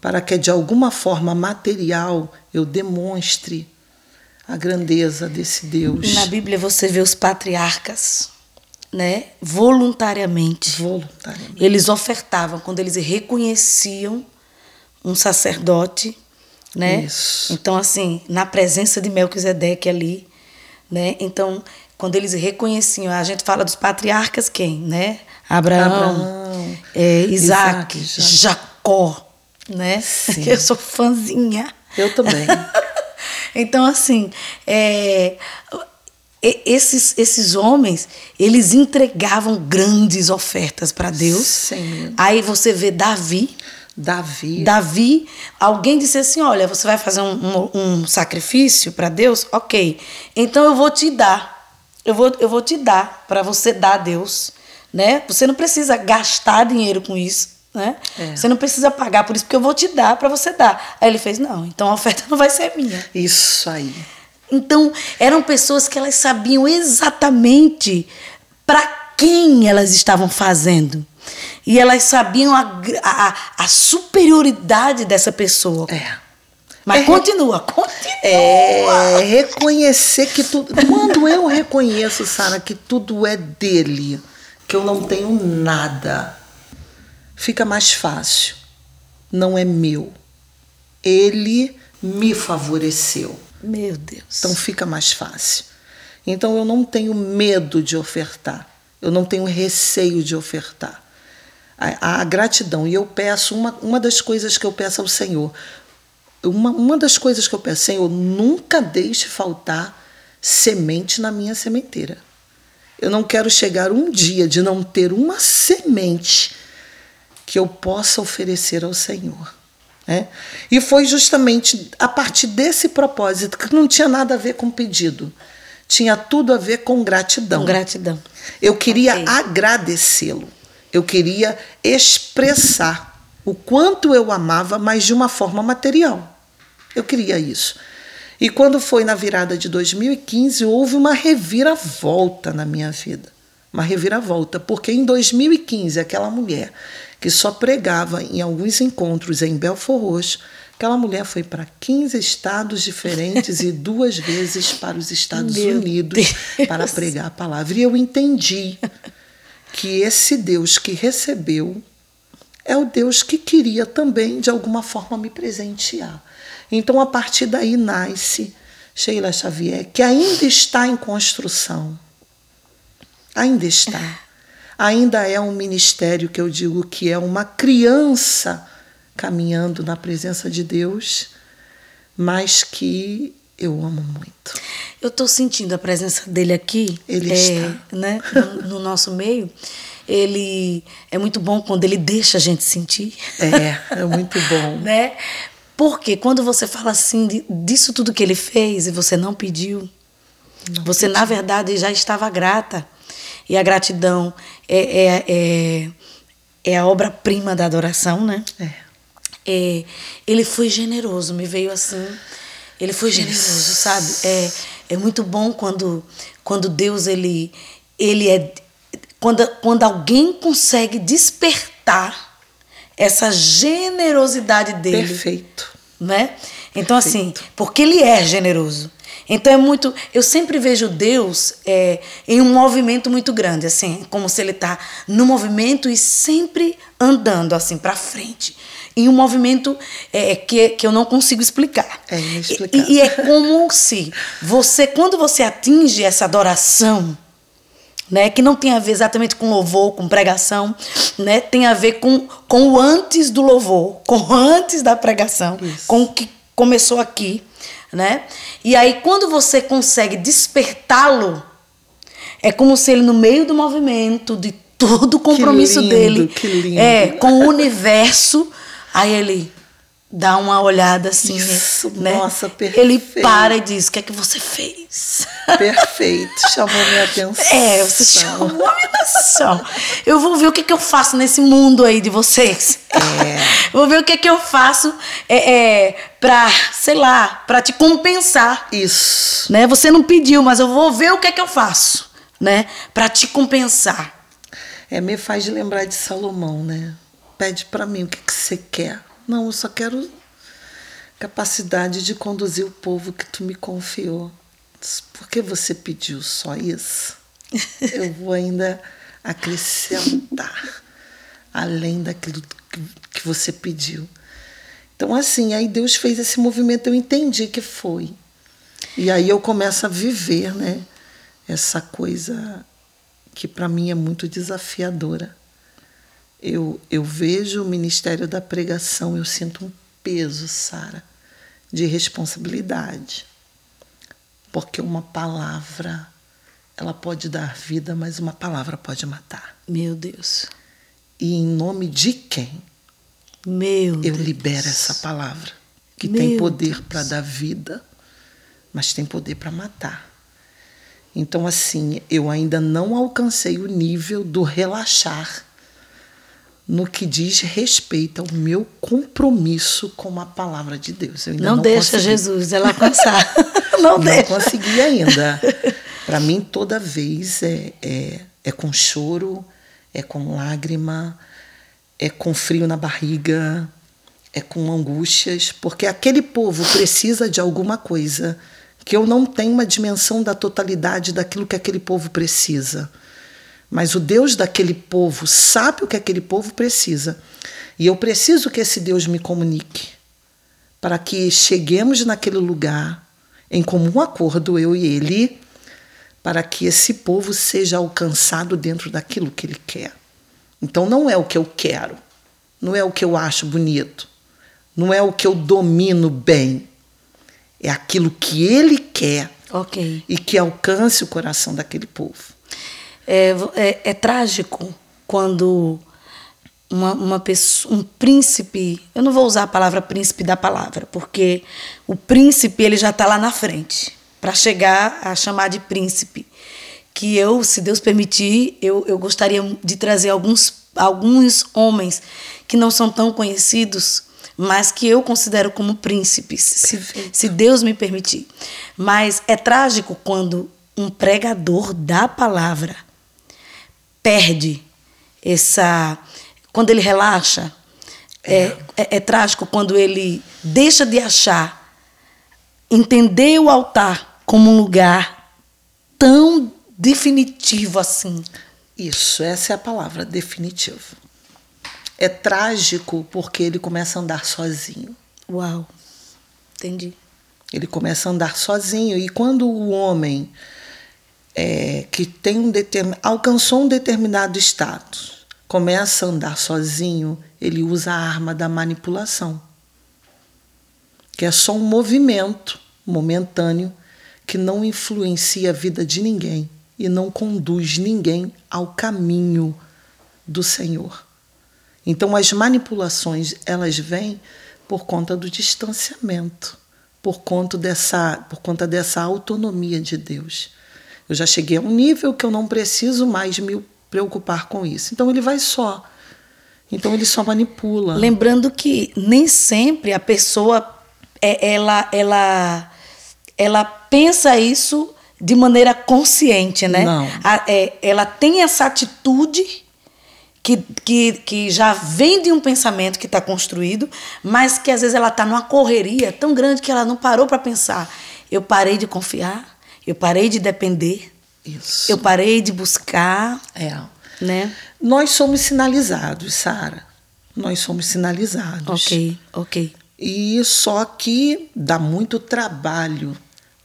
para que de alguma forma material eu demonstre a grandeza desse Deus? Na Bíblia você vê os patriarcas, né, voluntariamente. Voluntariamente. Eles ofertavam quando eles reconheciam um sacerdote né? Isso. Então, assim, na presença de Melquisedeque ali, né? Então, quando eles reconheciam, a gente fala dos patriarcas quem, né? Abraão, Abraão é, Isaac, Isaac, Jacó, né? Sim. Eu sou fãzinha. Eu também. então, assim, é, esses, esses homens, eles entregavam grandes ofertas para Deus. Sim. Aí você vê Davi, Davi. Davi, alguém disse assim: Olha, você vai fazer um, um, um sacrifício para Deus? Ok. Então eu vou te dar. Eu vou, eu vou te dar para você dar a Deus. Né? Você não precisa gastar dinheiro com isso. Né? É. Você não precisa pagar por isso, porque eu vou te dar para você dar. Aí ele fez: Não, então a oferta não vai ser minha. Isso aí. Então, eram pessoas que elas sabiam exatamente para quem elas estavam fazendo. E elas sabiam a, a, a superioridade dessa pessoa. É. Mas é, continua, continua. É reconhecer que tudo. Quando eu reconheço, Sara, que tudo é dele, que eu não tenho nada, fica mais fácil. Não é meu. Ele me favoreceu. Meu Deus. Então fica mais fácil. Então eu não tenho medo de ofertar. Eu não tenho receio de ofertar a, a, gratidão. E eu peço, uma, uma das coisas que eu peço ao Senhor, uma, uma das coisas que eu peço, Senhor, nunca deixe faltar semente na minha sementeira. Eu não quero chegar um dia de não ter uma semente que eu possa oferecer ao Senhor. Né? E foi justamente a partir desse propósito, que não tinha nada a ver com pedido, tinha tudo a ver com gratidão. Com gratidão. Eu queria okay. agradecê-lo. Eu queria expressar o quanto eu amava, mas de uma forma material. Eu queria isso. E quando foi na virada de 2015, houve uma reviravolta na minha vida. Uma reviravolta, porque em 2015, aquela mulher que só pregava em alguns encontros em Belfort Roxo, aquela mulher foi para 15 estados diferentes e duas vezes para os Estados Meu Unidos Deus. para pregar a palavra. E eu entendi que esse Deus que recebeu é o Deus que queria também, de alguma forma, me presentear. Então, a partir daí nasce Sheila Xavier, que ainda está em construção. Ainda está. Ainda é um ministério que eu digo que é uma criança caminhando na presença de Deus, mas que eu amo muito. Eu estou sentindo a presença dele aqui. Ele é, está. Né, no, no, nosso meio. Ele é muito bom quando ele deixa a gente sentir. É, é muito bom. né? Porque quando você fala assim disso tudo que ele fez e você não pediu, não você pedi. na verdade já estava grata. E a gratidão é, é, é, é a obra-prima da adoração, né? É. é. Ele foi generoso, me veio assim ele foi generoso, sabe? É, é muito bom quando, quando Deus ele, ele é quando, quando alguém consegue despertar essa generosidade dele. Perfeito. Né? Então, assim, porque ele é generoso. Então é muito. Eu sempre vejo Deus é, em um movimento muito grande, assim, como se ele está no movimento e sempre andando assim para frente em um movimento é, que, que eu não consigo explicar. É E, e é como se você, quando você atinge essa adoração, né, que não tem a ver exatamente com louvor, com pregação, né, tem a ver com, com o antes do louvor, com o antes da pregação, Isso. com o que começou aqui, né? E aí quando você consegue despertá-lo, é como se ele no meio do movimento de todo o compromisso que lindo, dele, que lindo. é com o universo Aí ele. Dá uma olhada assim, Isso, né? nossa, perfeito. Ele para e diz: "O que é que você fez?" Perfeito, chamou minha atenção. É, você chamou minha atenção. Eu vou ver o que, que eu faço nesse mundo aí de vocês. É. Vou ver o que, que eu faço é, é, pra, sei lá, pra te compensar. Isso. Né? Você não pediu, mas eu vou ver o que, que eu faço, né? Pra te compensar. É, me faz lembrar de Salomão, né? Pede para mim o que, que você quer. Não, eu só quero capacidade de conduzir o povo que tu me confiou. Por que você pediu só isso? Eu vou ainda acrescentar além daquilo que você pediu. Então, assim, aí Deus fez esse movimento, eu entendi que foi. E aí eu começo a viver, né? Essa coisa que para mim é muito desafiadora. Eu, eu vejo o ministério da pregação, eu sinto um peso, Sara, de responsabilidade. Porque uma palavra, ela pode dar vida, mas uma palavra pode matar. Meu Deus. E em nome de quem? Meu eu Deus. libero essa palavra, que Meu tem poder para dar vida, mas tem poder para matar. Então, assim, eu ainda não alcancei o nível do relaxar no que diz respeito ao meu compromisso com a palavra de Deus. Eu ainda não, não deixa consegui. Jesus ela alcançar. não, Não deixa. consegui ainda. Para mim, toda vez é, é, é com choro, é com lágrima, é com frio na barriga, é com angústias, porque aquele povo precisa de alguma coisa que eu não tenho uma dimensão da totalidade daquilo que aquele povo precisa. Mas o Deus daquele povo sabe o que aquele povo precisa. E eu preciso que esse Deus me comunique para que cheguemos naquele lugar em comum acordo, eu e ele, para que esse povo seja alcançado dentro daquilo que ele quer. Então não é o que eu quero, não é o que eu acho bonito, não é o que eu domino bem. É aquilo que ele quer Ok. e que alcance o coração daquele povo. É, é, é trágico quando uma, uma pessoa, um príncipe, eu não vou usar a palavra príncipe da palavra, porque o príncipe ele já está lá na frente para chegar a chamar de príncipe. Que eu, se Deus permitir, eu, eu gostaria de trazer alguns, alguns homens que não são tão conhecidos, mas que eu considero como príncipes, se, se Deus me permitir. Mas é trágico quando um pregador da palavra perde essa. Quando ele relaxa, é, é, é trágico quando ele deixa de achar, entender o altar como um lugar tão definitivo assim. Isso, essa é a palavra, definitivo. É trágico porque ele começa a andar sozinho. Uau, entendi. Ele começa a andar sozinho. E quando o homem é, que tem um determin... alcançou um determinado status começa a andar sozinho, ele usa a arma da manipulação, que é só um movimento momentâneo que não influencia a vida de ninguém e não conduz ninguém ao caminho do Senhor. Então as manipulações elas vêm por conta do distanciamento, por conta dessa, por conta dessa autonomia de Deus. Eu já cheguei a um nível que eu não preciso mais me preocupar com isso. Então ele vai só. Então ele só manipula. Lembrando que nem sempre a pessoa é, ela ela ela pensa isso de maneira consciente, né? Não. A, é, ela tem essa atitude que, que, que já vem de um pensamento que está construído, mas que às vezes ela está numa correria tão grande que ela não parou para pensar. Eu parei de confiar, eu parei de depender, Isso. eu parei de buscar, É. né? Nós somos sinalizados, Sara. Nós somos sinalizados. Ok, ok. E só que dá muito trabalho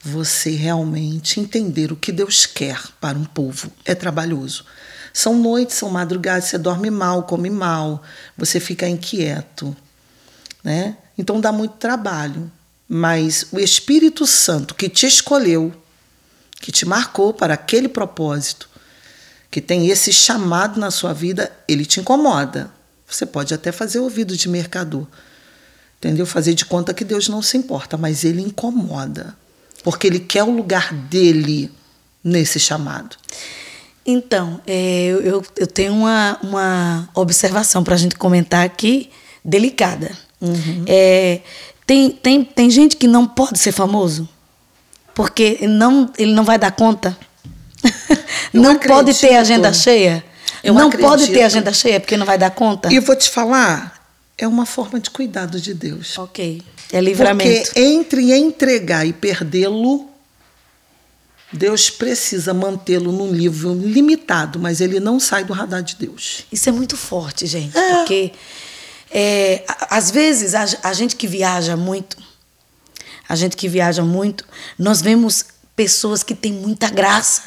você realmente entender o que Deus quer para um povo. É trabalhoso. São noites, são madrugadas, você dorme mal, come mal, você fica inquieto, né? Então dá muito trabalho. Mas o Espírito Santo que te escolheu, que te marcou para aquele propósito, que tem esse chamado na sua vida, ele te incomoda. Você pode até fazer ouvido de mercador. Entendeu? Fazer de conta que Deus não se importa, mas ele incomoda. Porque ele quer o lugar dele nesse chamado. Então, é, eu, eu tenho uma, uma observação para a gente comentar aqui, delicada. Uhum. É, tem, tem, tem gente que não pode ser famoso porque não, ele não vai dar conta. não acredito. pode ter agenda cheia. Eu não acredito. pode ter agenda cheia porque não vai dar conta. E vou te falar, é uma forma de cuidado de Deus. Ok. É livramento. Porque entre entregar e perdê-lo, Deus precisa mantê-lo num nível limitado, mas ele não sai do radar de Deus. Isso é muito forte, gente, é. porque é, às vezes a, a gente que viaja muito, a gente que viaja muito, nós vemos pessoas que têm muita graça,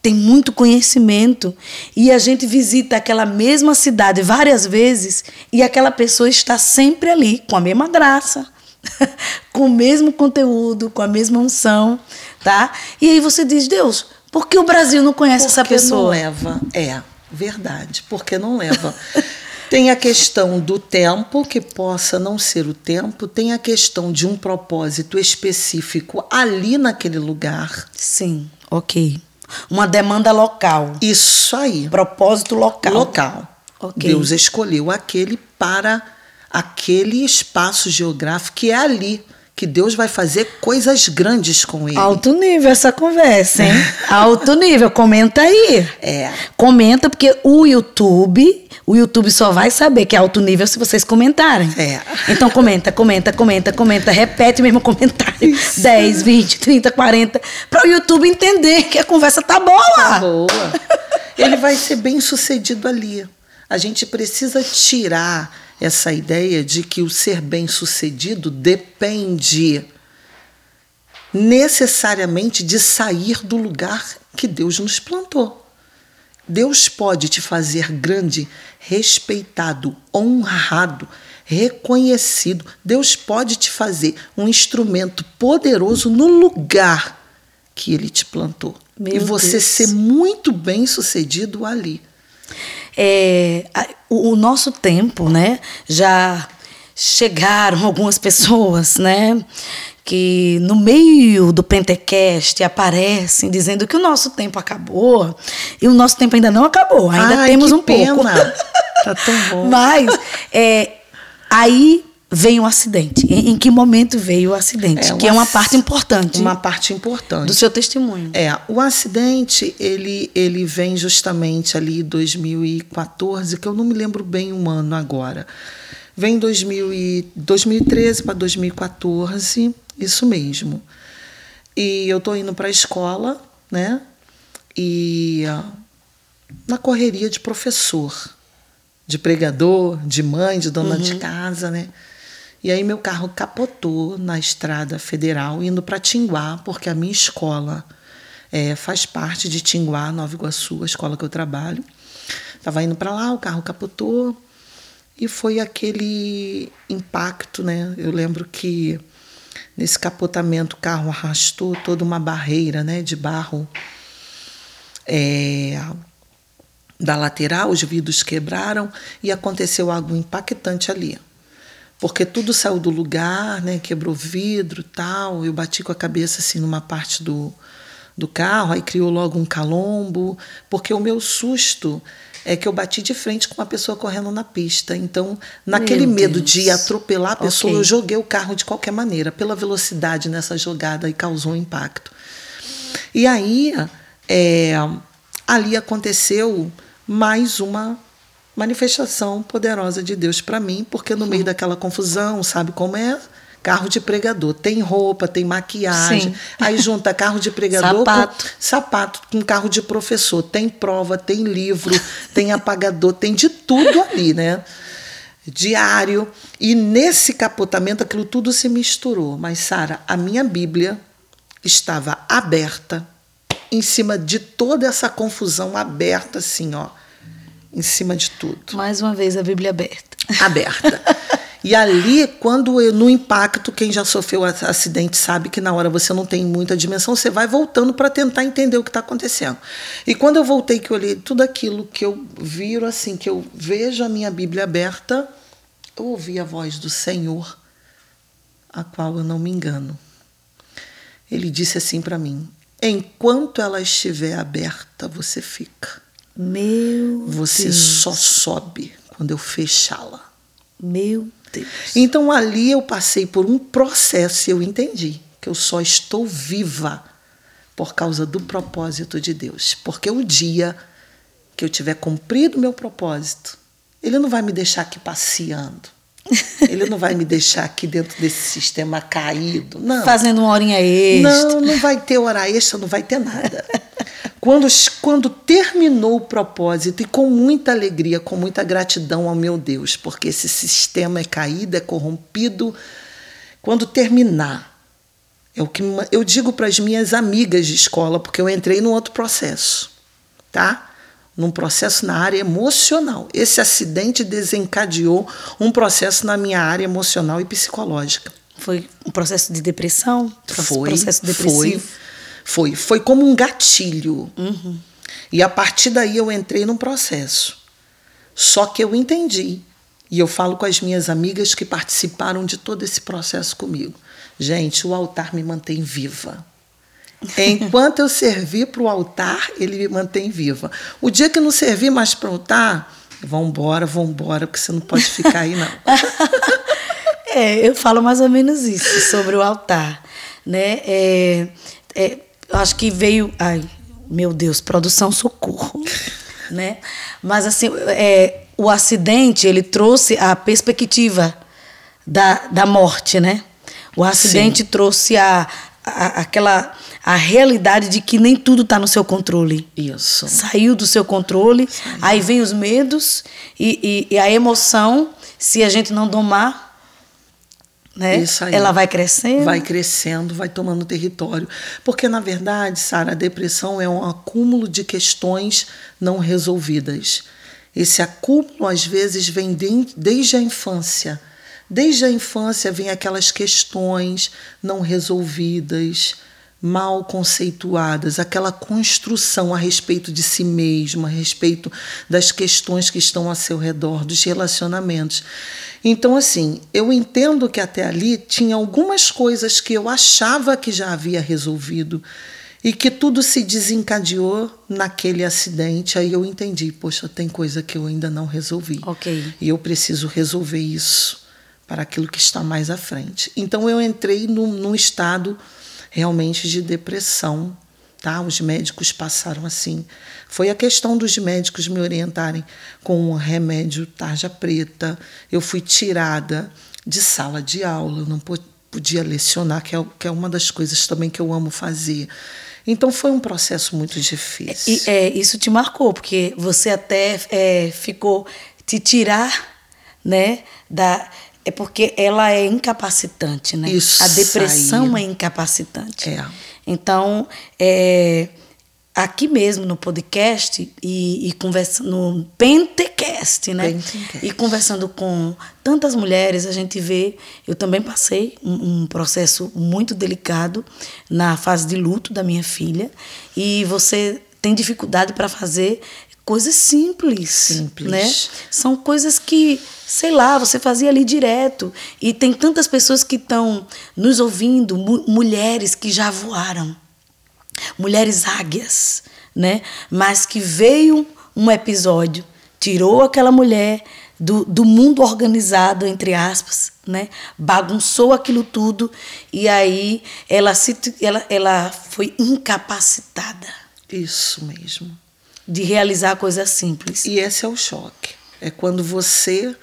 têm muito conhecimento, e a gente visita aquela mesma cidade várias vezes e aquela pessoa está sempre ali, com a mesma graça, com o mesmo conteúdo, com a mesma unção, tá? E aí você diz, Deus, por que o Brasil não conhece essa pessoa? Não leva, é verdade, porque não leva. Tem a questão do tempo, que possa não ser o tempo, tem a questão de um propósito específico ali naquele lugar. Sim, ok. Uma demanda local. Isso aí. Propósito local. Local. Okay. Deus escolheu aquele para aquele espaço geográfico que é ali que Deus vai fazer coisas grandes com ele. Alto nível essa conversa, hein? Alto nível, comenta aí. É. Comenta, porque o YouTube, o YouTube só vai saber que é alto nível se vocês comentarem. É. Então comenta, comenta, comenta, comenta, repete o mesmo comentário. Isso. 10, 20, 30, 40, para o YouTube entender que a conversa tá boa. Tá boa. Ele vai ser bem sucedido ali. A gente precisa tirar essa ideia de que o ser bem-sucedido depende necessariamente de sair do lugar que Deus nos plantou. Deus pode te fazer grande, respeitado, honrado, reconhecido. Deus pode te fazer um instrumento poderoso no lugar que Ele te plantou. Meu e você Deus. ser muito bem sucedido ali. É, o, o nosso tempo, né? Já chegaram algumas pessoas, né? que no meio do Pentecoste aparecem dizendo que o nosso tempo acabou e o nosso tempo ainda não acabou, ainda Ai, temos um pena. pouco. tá tão bom. Mas é, aí veio um acidente. Em, em, que momento veio o acidente? É, que é uma parte importante. Uma parte importante. Do seu testemunho. É, o acidente, ele, ele vem justamente ali em 2014, que eu não me lembro bem um ano agora. Vem 2000 e, 2013 para 2014, isso mesmo. E eu tô indo para a escola, né? E na correria de professor, de pregador, de mãe, de dona uhum. de casa, né? E aí meu carro capotou na estrada federal indo para Tinguá, porque a minha escola é, faz parte de Tinguá, Nova Iguaçu, a escola que eu trabalho. Estava indo para lá, o carro capotou e foi aquele impacto, né? Eu lembro que nesse capotamento o carro arrastou toda uma barreira, né, de barro é, da lateral, os vidros quebraram e aconteceu algo impactante ali porque tudo saiu do lugar, né? Quebrou vidro, tal. Eu bati com a cabeça assim numa parte do, do carro, aí criou logo um calombo, porque o meu susto é que eu bati de frente com uma pessoa correndo na pista. Então, naquele meu medo Deus. de atropelar a pessoa, okay. eu joguei o carro de qualquer maneira, pela velocidade nessa jogada e causou um impacto. E aí, é, ali aconteceu mais uma manifestação poderosa de Deus para mim, porque no meio daquela confusão, sabe como é? Carro de pregador, tem roupa, tem maquiagem, Sim. aí junta carro de pregador sapato. com sapato com carro de professor, tem prova, tem livro, tem apagador, tem de tudo ali, né? Diário. E nesse capotamento aquilo tudo se misturou. Mas Sara, a minha Bíblia estava aberta em cima de toda essa confusão aberta assim, ó em cima de tudo. Mais uma vez a Bíblia aberta. Aberta. E ali, quando eu, no impacto, quem já sofreu acidente sabe que na hora você não tem muita dimensão, você vai voltando para tentar entender o que está acontecendo. E quando eu voltei, que eu olhei tudo aquilo que eu viro assim, que eu vejo a minha Bíblia aberta, eu ouvi a voz do Senhor, a qual eu não me engano. Ele disse assim para mim: enquanto ela estiver aberta, você fica. Meu Você Deus. só sobe quando eu fechá-la. Meu Deus. Então ali eu passei por um processo e eu entendi que eu só estou viva por causa do propósito de Deus. Porque o dia que eu tiver cumprido meu propósito, Ele não vai me deixar aqui passeando. Ele não vai me deixar aqui dentro desse sistema caído. Não. Fazendo uma horinha extra. Não, não vai ter hora extra, não vai ter nada. Quando, quando terminou o propósito, e com muita alegria, com muita gratidão ao meu Deus, porque esse sistema é caído, é corrompido. Quando terminar, é o que eu digo para as minhas amigas de escola, porque eu entrei num outro processo, tá? Num processo na área emocional. Esse acidente desencadeou um processo na minha área emocional e psicológica. Foi um processo de depressão? Foi. Processo depressivo? Foi. Foi, foi como um gatilho. Uhum. E a partir daí eu entrei num processo. Só que eu entendi, e eu falo com as minhas amigas que participaram de todo esse processo comigo. Gente, o altar me mantém viva. Enquanto eu servir para o altar, ele me mantém viva. O dia que eu não servir mais para o altar, vambora, vambora, porque você não pode ficar aí, não. é, eu falo mais ou menos isso sobre o altar. Né? É, é, acho que veio. Ai, meu Deus, produção socorro. né? Mas assim, é, o acidente ele trouxe a perspectiva da, da morte, né? O acidente Sim. trouxe a, a, aquela a realidade de que nem tudo está no seu controle. Isso. Saiu do seu controle, Saiu. aí vem os medos e, e, e a emoção, se a gente não domar, né? Isso aí. Ela vai crescendo. Vai crescendo, vai tomando território. Porque, na verdade, Sara, a depressão é um acúmulo de questões não resolvidas. Esse acúmulo, às vezes, vem de, desde a infância. Desde a infância vem aquelas questões não resolvidas, mal conceituadas, aquela construção a respeito de si mesmo, a respeito das questões que estão ao seu redor, dos relacionamentos. Então, assim, eu entendo que até ali tinha algumas coisas que eu achava que já havia resolvido e que tudo se desencadeou naquele acidente. Aí eu entendi, poxa, tem coisa que eu ainda não resolvi. Ok. E eu preciso resolver isso para aquilo que está mais à frente. Então eu entrei num, num estado realmente de depressão, tá? Os médicos passaram assim. Foi a questão dos médicos me orientarem com um remédio tarja preta. Eu fui tirada de sala de aula, não podia lecionar, que é, que é uma das coisas também que eu amo fazer. Então foi um processo muito difícil. E, é, isso te marcou, porque você até é, ficou te tirar, né, da é porque ela é incapacitante, né? Isso a depressão aí. é incapacitante. É. Então, é, aqui mesmo no podcast e, e conversando no Pentecast, né? Pentecast. E conversando com tantas mulheres, a gente vê. Eu também passei um, um processo muito delicado na fase de luto da minha filha e você tem dificuldade para fazer coisas simples, simples, né? São coisas que, sei lá, você fazia ali direto. E tem tantas pessoas que estão nos ouvindo, mu mulheres que já voaram, mulheres águias, né? Mas que veio um episódio, tirou aquela mulher do, do mundo organizado, entre aspas, né? bagunçou aquilo tudo e aí ela, se, ela, ela foi incapacitada. Isso mesmo de realizar coisas simples. E esse é o choque. É quando você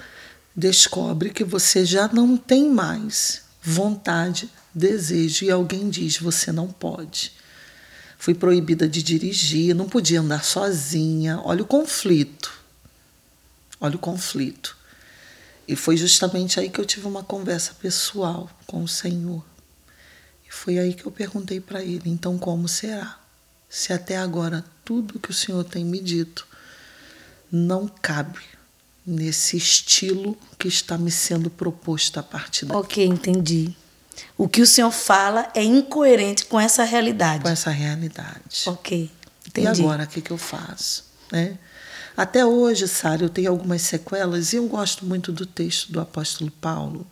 descobre que você já não tem mais vontade, desejo e alguém diz você não pode. Fui proibida de dirigir, não podia andar sozinha. Olha o conflito. Olha o conflito. E foi justamente aí que eu tive uma conversa pessoal com o Senhor. E foi aí que eu perguntei para ele: então como será? Se até agora tudo que o Senhor tem me dito não cabe nesse estilo que está me sendo proposto a partir daqui. Ok, entendi. O que o Senhor fala é incoerente com essa realidade. Com essa realidade. Ok, entendi. E agora, o que, que eu faço? Né? Até hoje, Sara, eu tenho algumas sequelas e eu gosto muito do texto do apóstolo Paulo,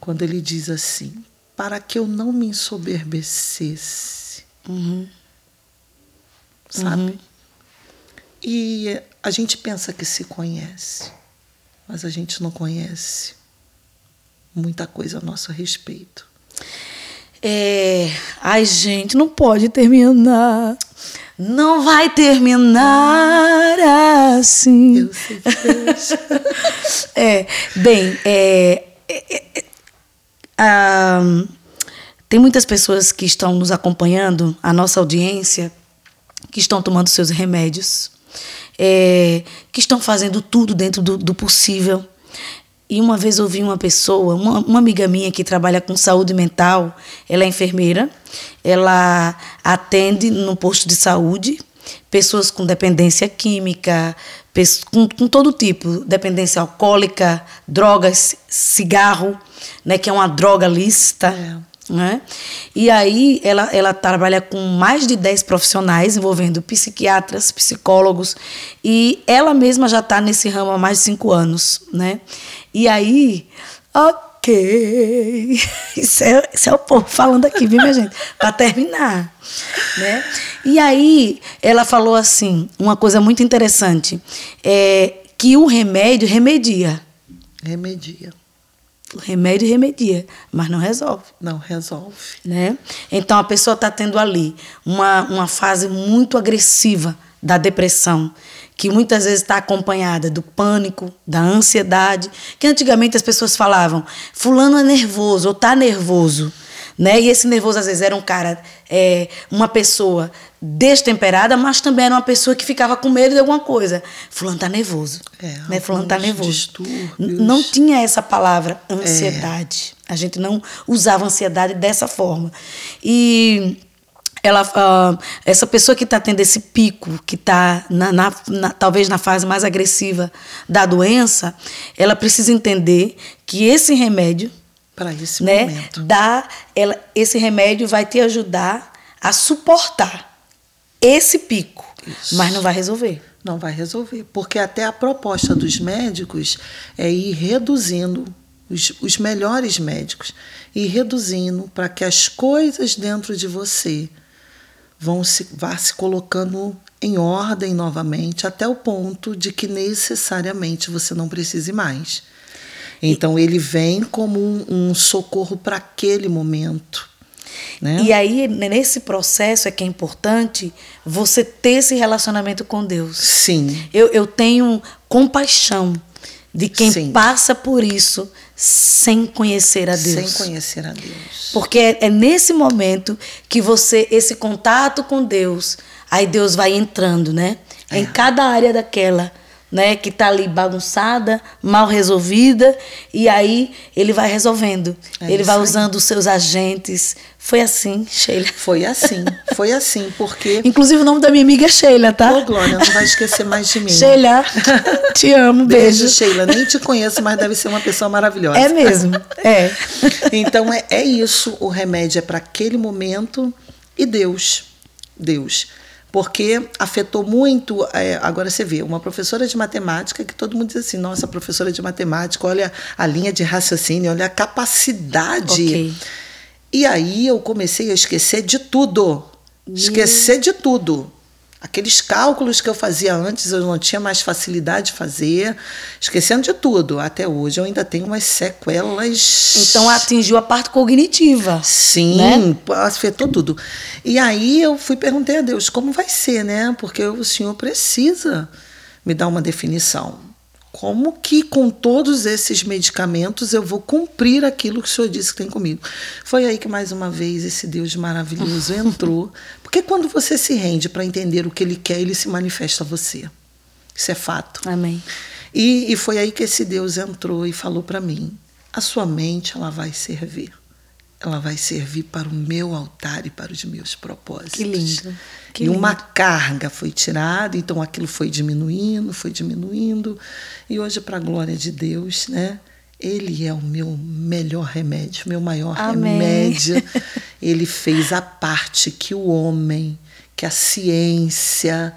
quando ele diz assim: para que eu não me ensoberbecesse. Uhum. Sabe? Uhum. E a gente pensa que se conhece, mas a gente não conhece muita coisa a nosso respeito. É. Ai, gente, não pode terminar. Não vai terminar assim. Eu sei que. É, bem, é, é, é, ah, tem muitas pessoas que estão nos acompanhando, a nossa audiência, que estão tomando seus remédios, é, que estão fazendo tudo dentro do, do possível. E uma vez ouvi uma pessoa, uma, uma, amiga minha que trabalha com saúde mental, ela é enfermeira, ela atende no posto de saúde pessoas com dependência química, com, com todo tipo, dependência alcoólica, drogas, cigarro, né, que é uma droga lícita. Né? E aí ela, ela trabalha com mais de 10 profissionais, envolvendo psiquiatras, psicólogos, e ela mesma já está nesse ramo há mais de cinco anos. Né? E aí, ok, isso é, isso é o povo falando aqui, viu, minha gente? Para terminar. Né? E aí ela falou assim, uma coisa muito interessante, é que o remédio remedia. Remedia. Remédio remedia, mas não resolve. Não resolve. Né? Então a pessoa está tendo ali uma, uma fase muito agressiva da depressão, que muitas vezes está acompanhada do pânico, da ansiedade, que antigamente as pessoas falavam, fulano é nervoso ou está nervoso. Né? E esse nervoso às vezes era um cara, é, uma pessoa destemperada, mas também era uma pessoa que ficava com medo de alguma coisa. Fulano tá nervoso. É, né? Fulano tá nervoso. Distúrbios. Não tinha essa palavra ansiedade. É. A gente não usava ansiedade dessa forma. E ela, uh, essa pessoa que está tendo esse pico, que está na, na, na, talvez na fase mais agressiva da doença, ela precisa entender que esse remédio para esse né, momento. Dá, ela, esse remédio vai te ajudar a suportar esse pico, Isso. mas não vai resolver. Não vai resolver, porque até a proposta dos médicos é ir reduzindo os, os melhores médicos e reduzindo para que as coisas dentro de você vão se vá se colocando em ordem novamente até o ponto de que necessariamente você não precise mais. Então ele vem como um, um socorro para aquele momento. Né? E aí, nesse processo, é que é importante você ter esse relacionamento com Deus. Sim. Eu, eu tenho compaixão de quem Sim. passa por isso sem conhecer a Deus. Sem conhecer a Deus. Porque é, é nesse momento que você, esse contato com Deus, aí Deus vai entrando, né? É. Em cada área daquela né, que está ali bagunçada, mal resolvida, e aí ele vai resolvendo. É ele vai aí. usando os seus agentes. Foi assim, Sheila. Foi assim, foi assim, porque. Inclusive o nome da minha amiga é Sheila, tá? Ô, Glória, não vai esquecer mais de mim. Sheila, te amo, beijo. Beijo, Sheila. Nem te conheço, mas deve ser uma pessoa maravilhosa. É mesmo, é. então é, é isso, o remédio é para aquele momento e Deus. Deus porque afetou muito. É, agora você vê, uma professora de matemática que todo mundo diz assim: nossa, professora de matemática, olha a linha de raciocínio, olha a capacidade. Okay. E aí eu comecei a esquecer de tudo. Esquecer de tudo. Aqueles cálculos que eu fazia antes, eu não tinha mais facilidade de fazer, esquecendo de tudo. Até hoje eu ainda tenho umas sequelas. Então atingiu a parte cognitiva. Sim, né? afetou tudo. E aí eu fui perguntei a Deus como vai ser, né? Porque o Senhor precisa me dar uma definição. Como que com todos esses medicamentos eu vou cumprir aquilo que o Senhor disse que tem comigo? Foi aí que mais uma vez esse Deus maravilhoso entrou. Porque quando você se rende para entender o que Ele quer, Ele se manifesta a você. Isso é fato. Amém. E, e foi aí que esse Deus entrou e falou para mim: a sua mente ela vai servir ela vai servir para o meu altar e para os meus propósitos. Que lindo. Que e lindo. uma carga foi tirada, então aquilo foi diminuindo, foi diminuindo. E hoje, para a glória de Deus, né? Ele é o meu melhor remédio, meu maior Amém. remédio. Ele fez a parte que o homem, que a ciência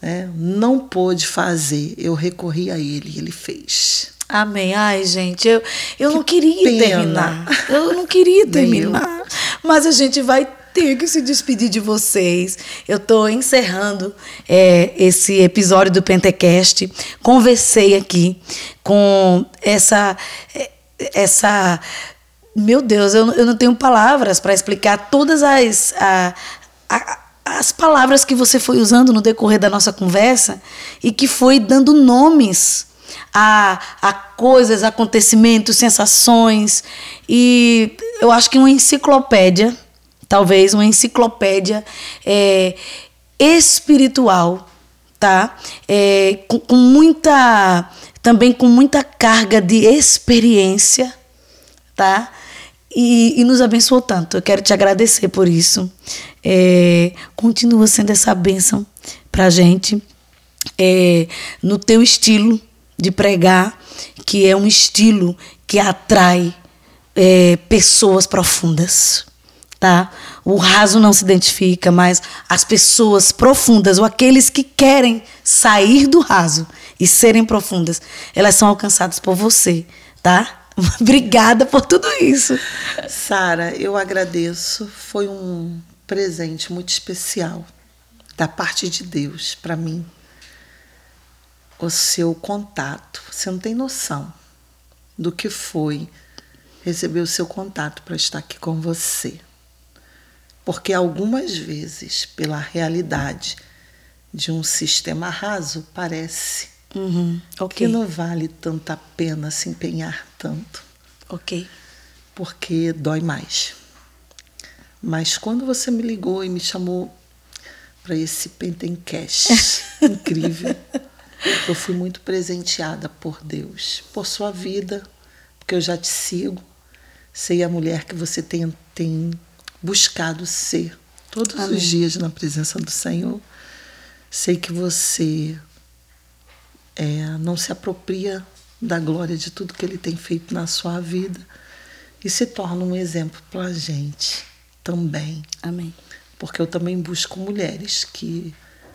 né, não pôde fazer, eu recorri a ele, ele fez. Amém. Ai, gente, eu, eu não queria pena. terminar. Eu não queria terminar. Mas a gente vai ter que se despedir de vocês. Eu estou encerrando é, esse episódio do Pentecast. Conversei aqui com essa. É, essa meu Deus, eu, eu não tenho palavras para explicar todas as. A, a, as palavras que você foi usando no decorrer da nossa conversa e que foi dando nomes a, a coisas, acontecimentos, sensações. E eu acho que uma enciclopédia, talvez uma enciclopédia é, espiritual, tá? É, com, com muita. Também com muita carga de experiência, tá? E, e, nos abençoou tanto. Eu quero te agradecer por isso. É, continua sendo essa bênção para gente é, no teu estilo, de pregar, que é um estilo que atrai é, pessoas profundas. Tá? O raso não se identifica, mas as pessoas profundas, ou aqueles que querem sair do raso e serem profundas, elas são alcançadas por você, tá? Obrigada por tudo isso. Sara, eu agradeço. Foi um presente muito especial da parte de Deus para mim o seu contato. Você não tem noção do que foi receber o seu contato para estar aqui com você. Porque algumas vezes, pela realidade de um sistema raso, parece uhum, okay. que não vale tanta pena se empenhar tanto. Ok. Porque dói mais. Mas quando você me ligou e me chamou para esse Pentencast incrível, eu fui muito presenteada por Deus, por sua vida, porque eu já te sigo, sei a mulher que você tem, tem buscado ser todos Amém. os dias na presença do Senhor. Sei que você é, não se apropria da glória de tudo que Ele tem feito na sua vida e se torna um exemplo para a gente também. Amém. Porque eu também busco mulheres que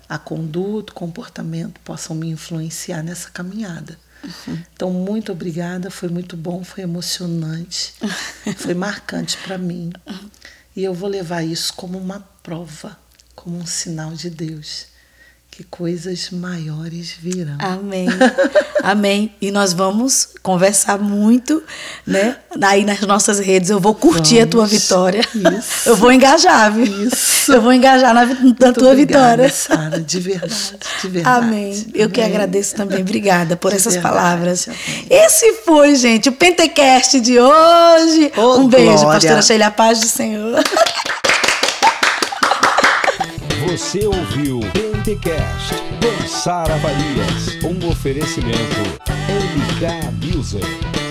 a conduta, o comportamento possam me influenciar nessa caminhada. Uhum. Então, muito obrigada, foi muito bom, foi emocionante, foi marcante para mim. Uhum. E eu vou levar isso como uma prova, como um sinal de Deus que coisas maiores virão. Amém. Amém. E nós vamos conversar muito, né? Aí nas nossas redes eu vou curtir vamos. a tua vitória. Isso. Eu vou engajar, viu? Isso. Eu vou engajar na, na tua obrigada, vitória. Sara, de verdade, de verdade. Amém. Eu que agradeço também. Obrigada por de essas verdade, palavras. Amém. Esse foi, gente, o Pentecast de hoje. Oh, um beijo, glória. pastora Sheila, paz do Senhor. Você ouviu Pentecast com Sara Farias, um oferecimento MK Music.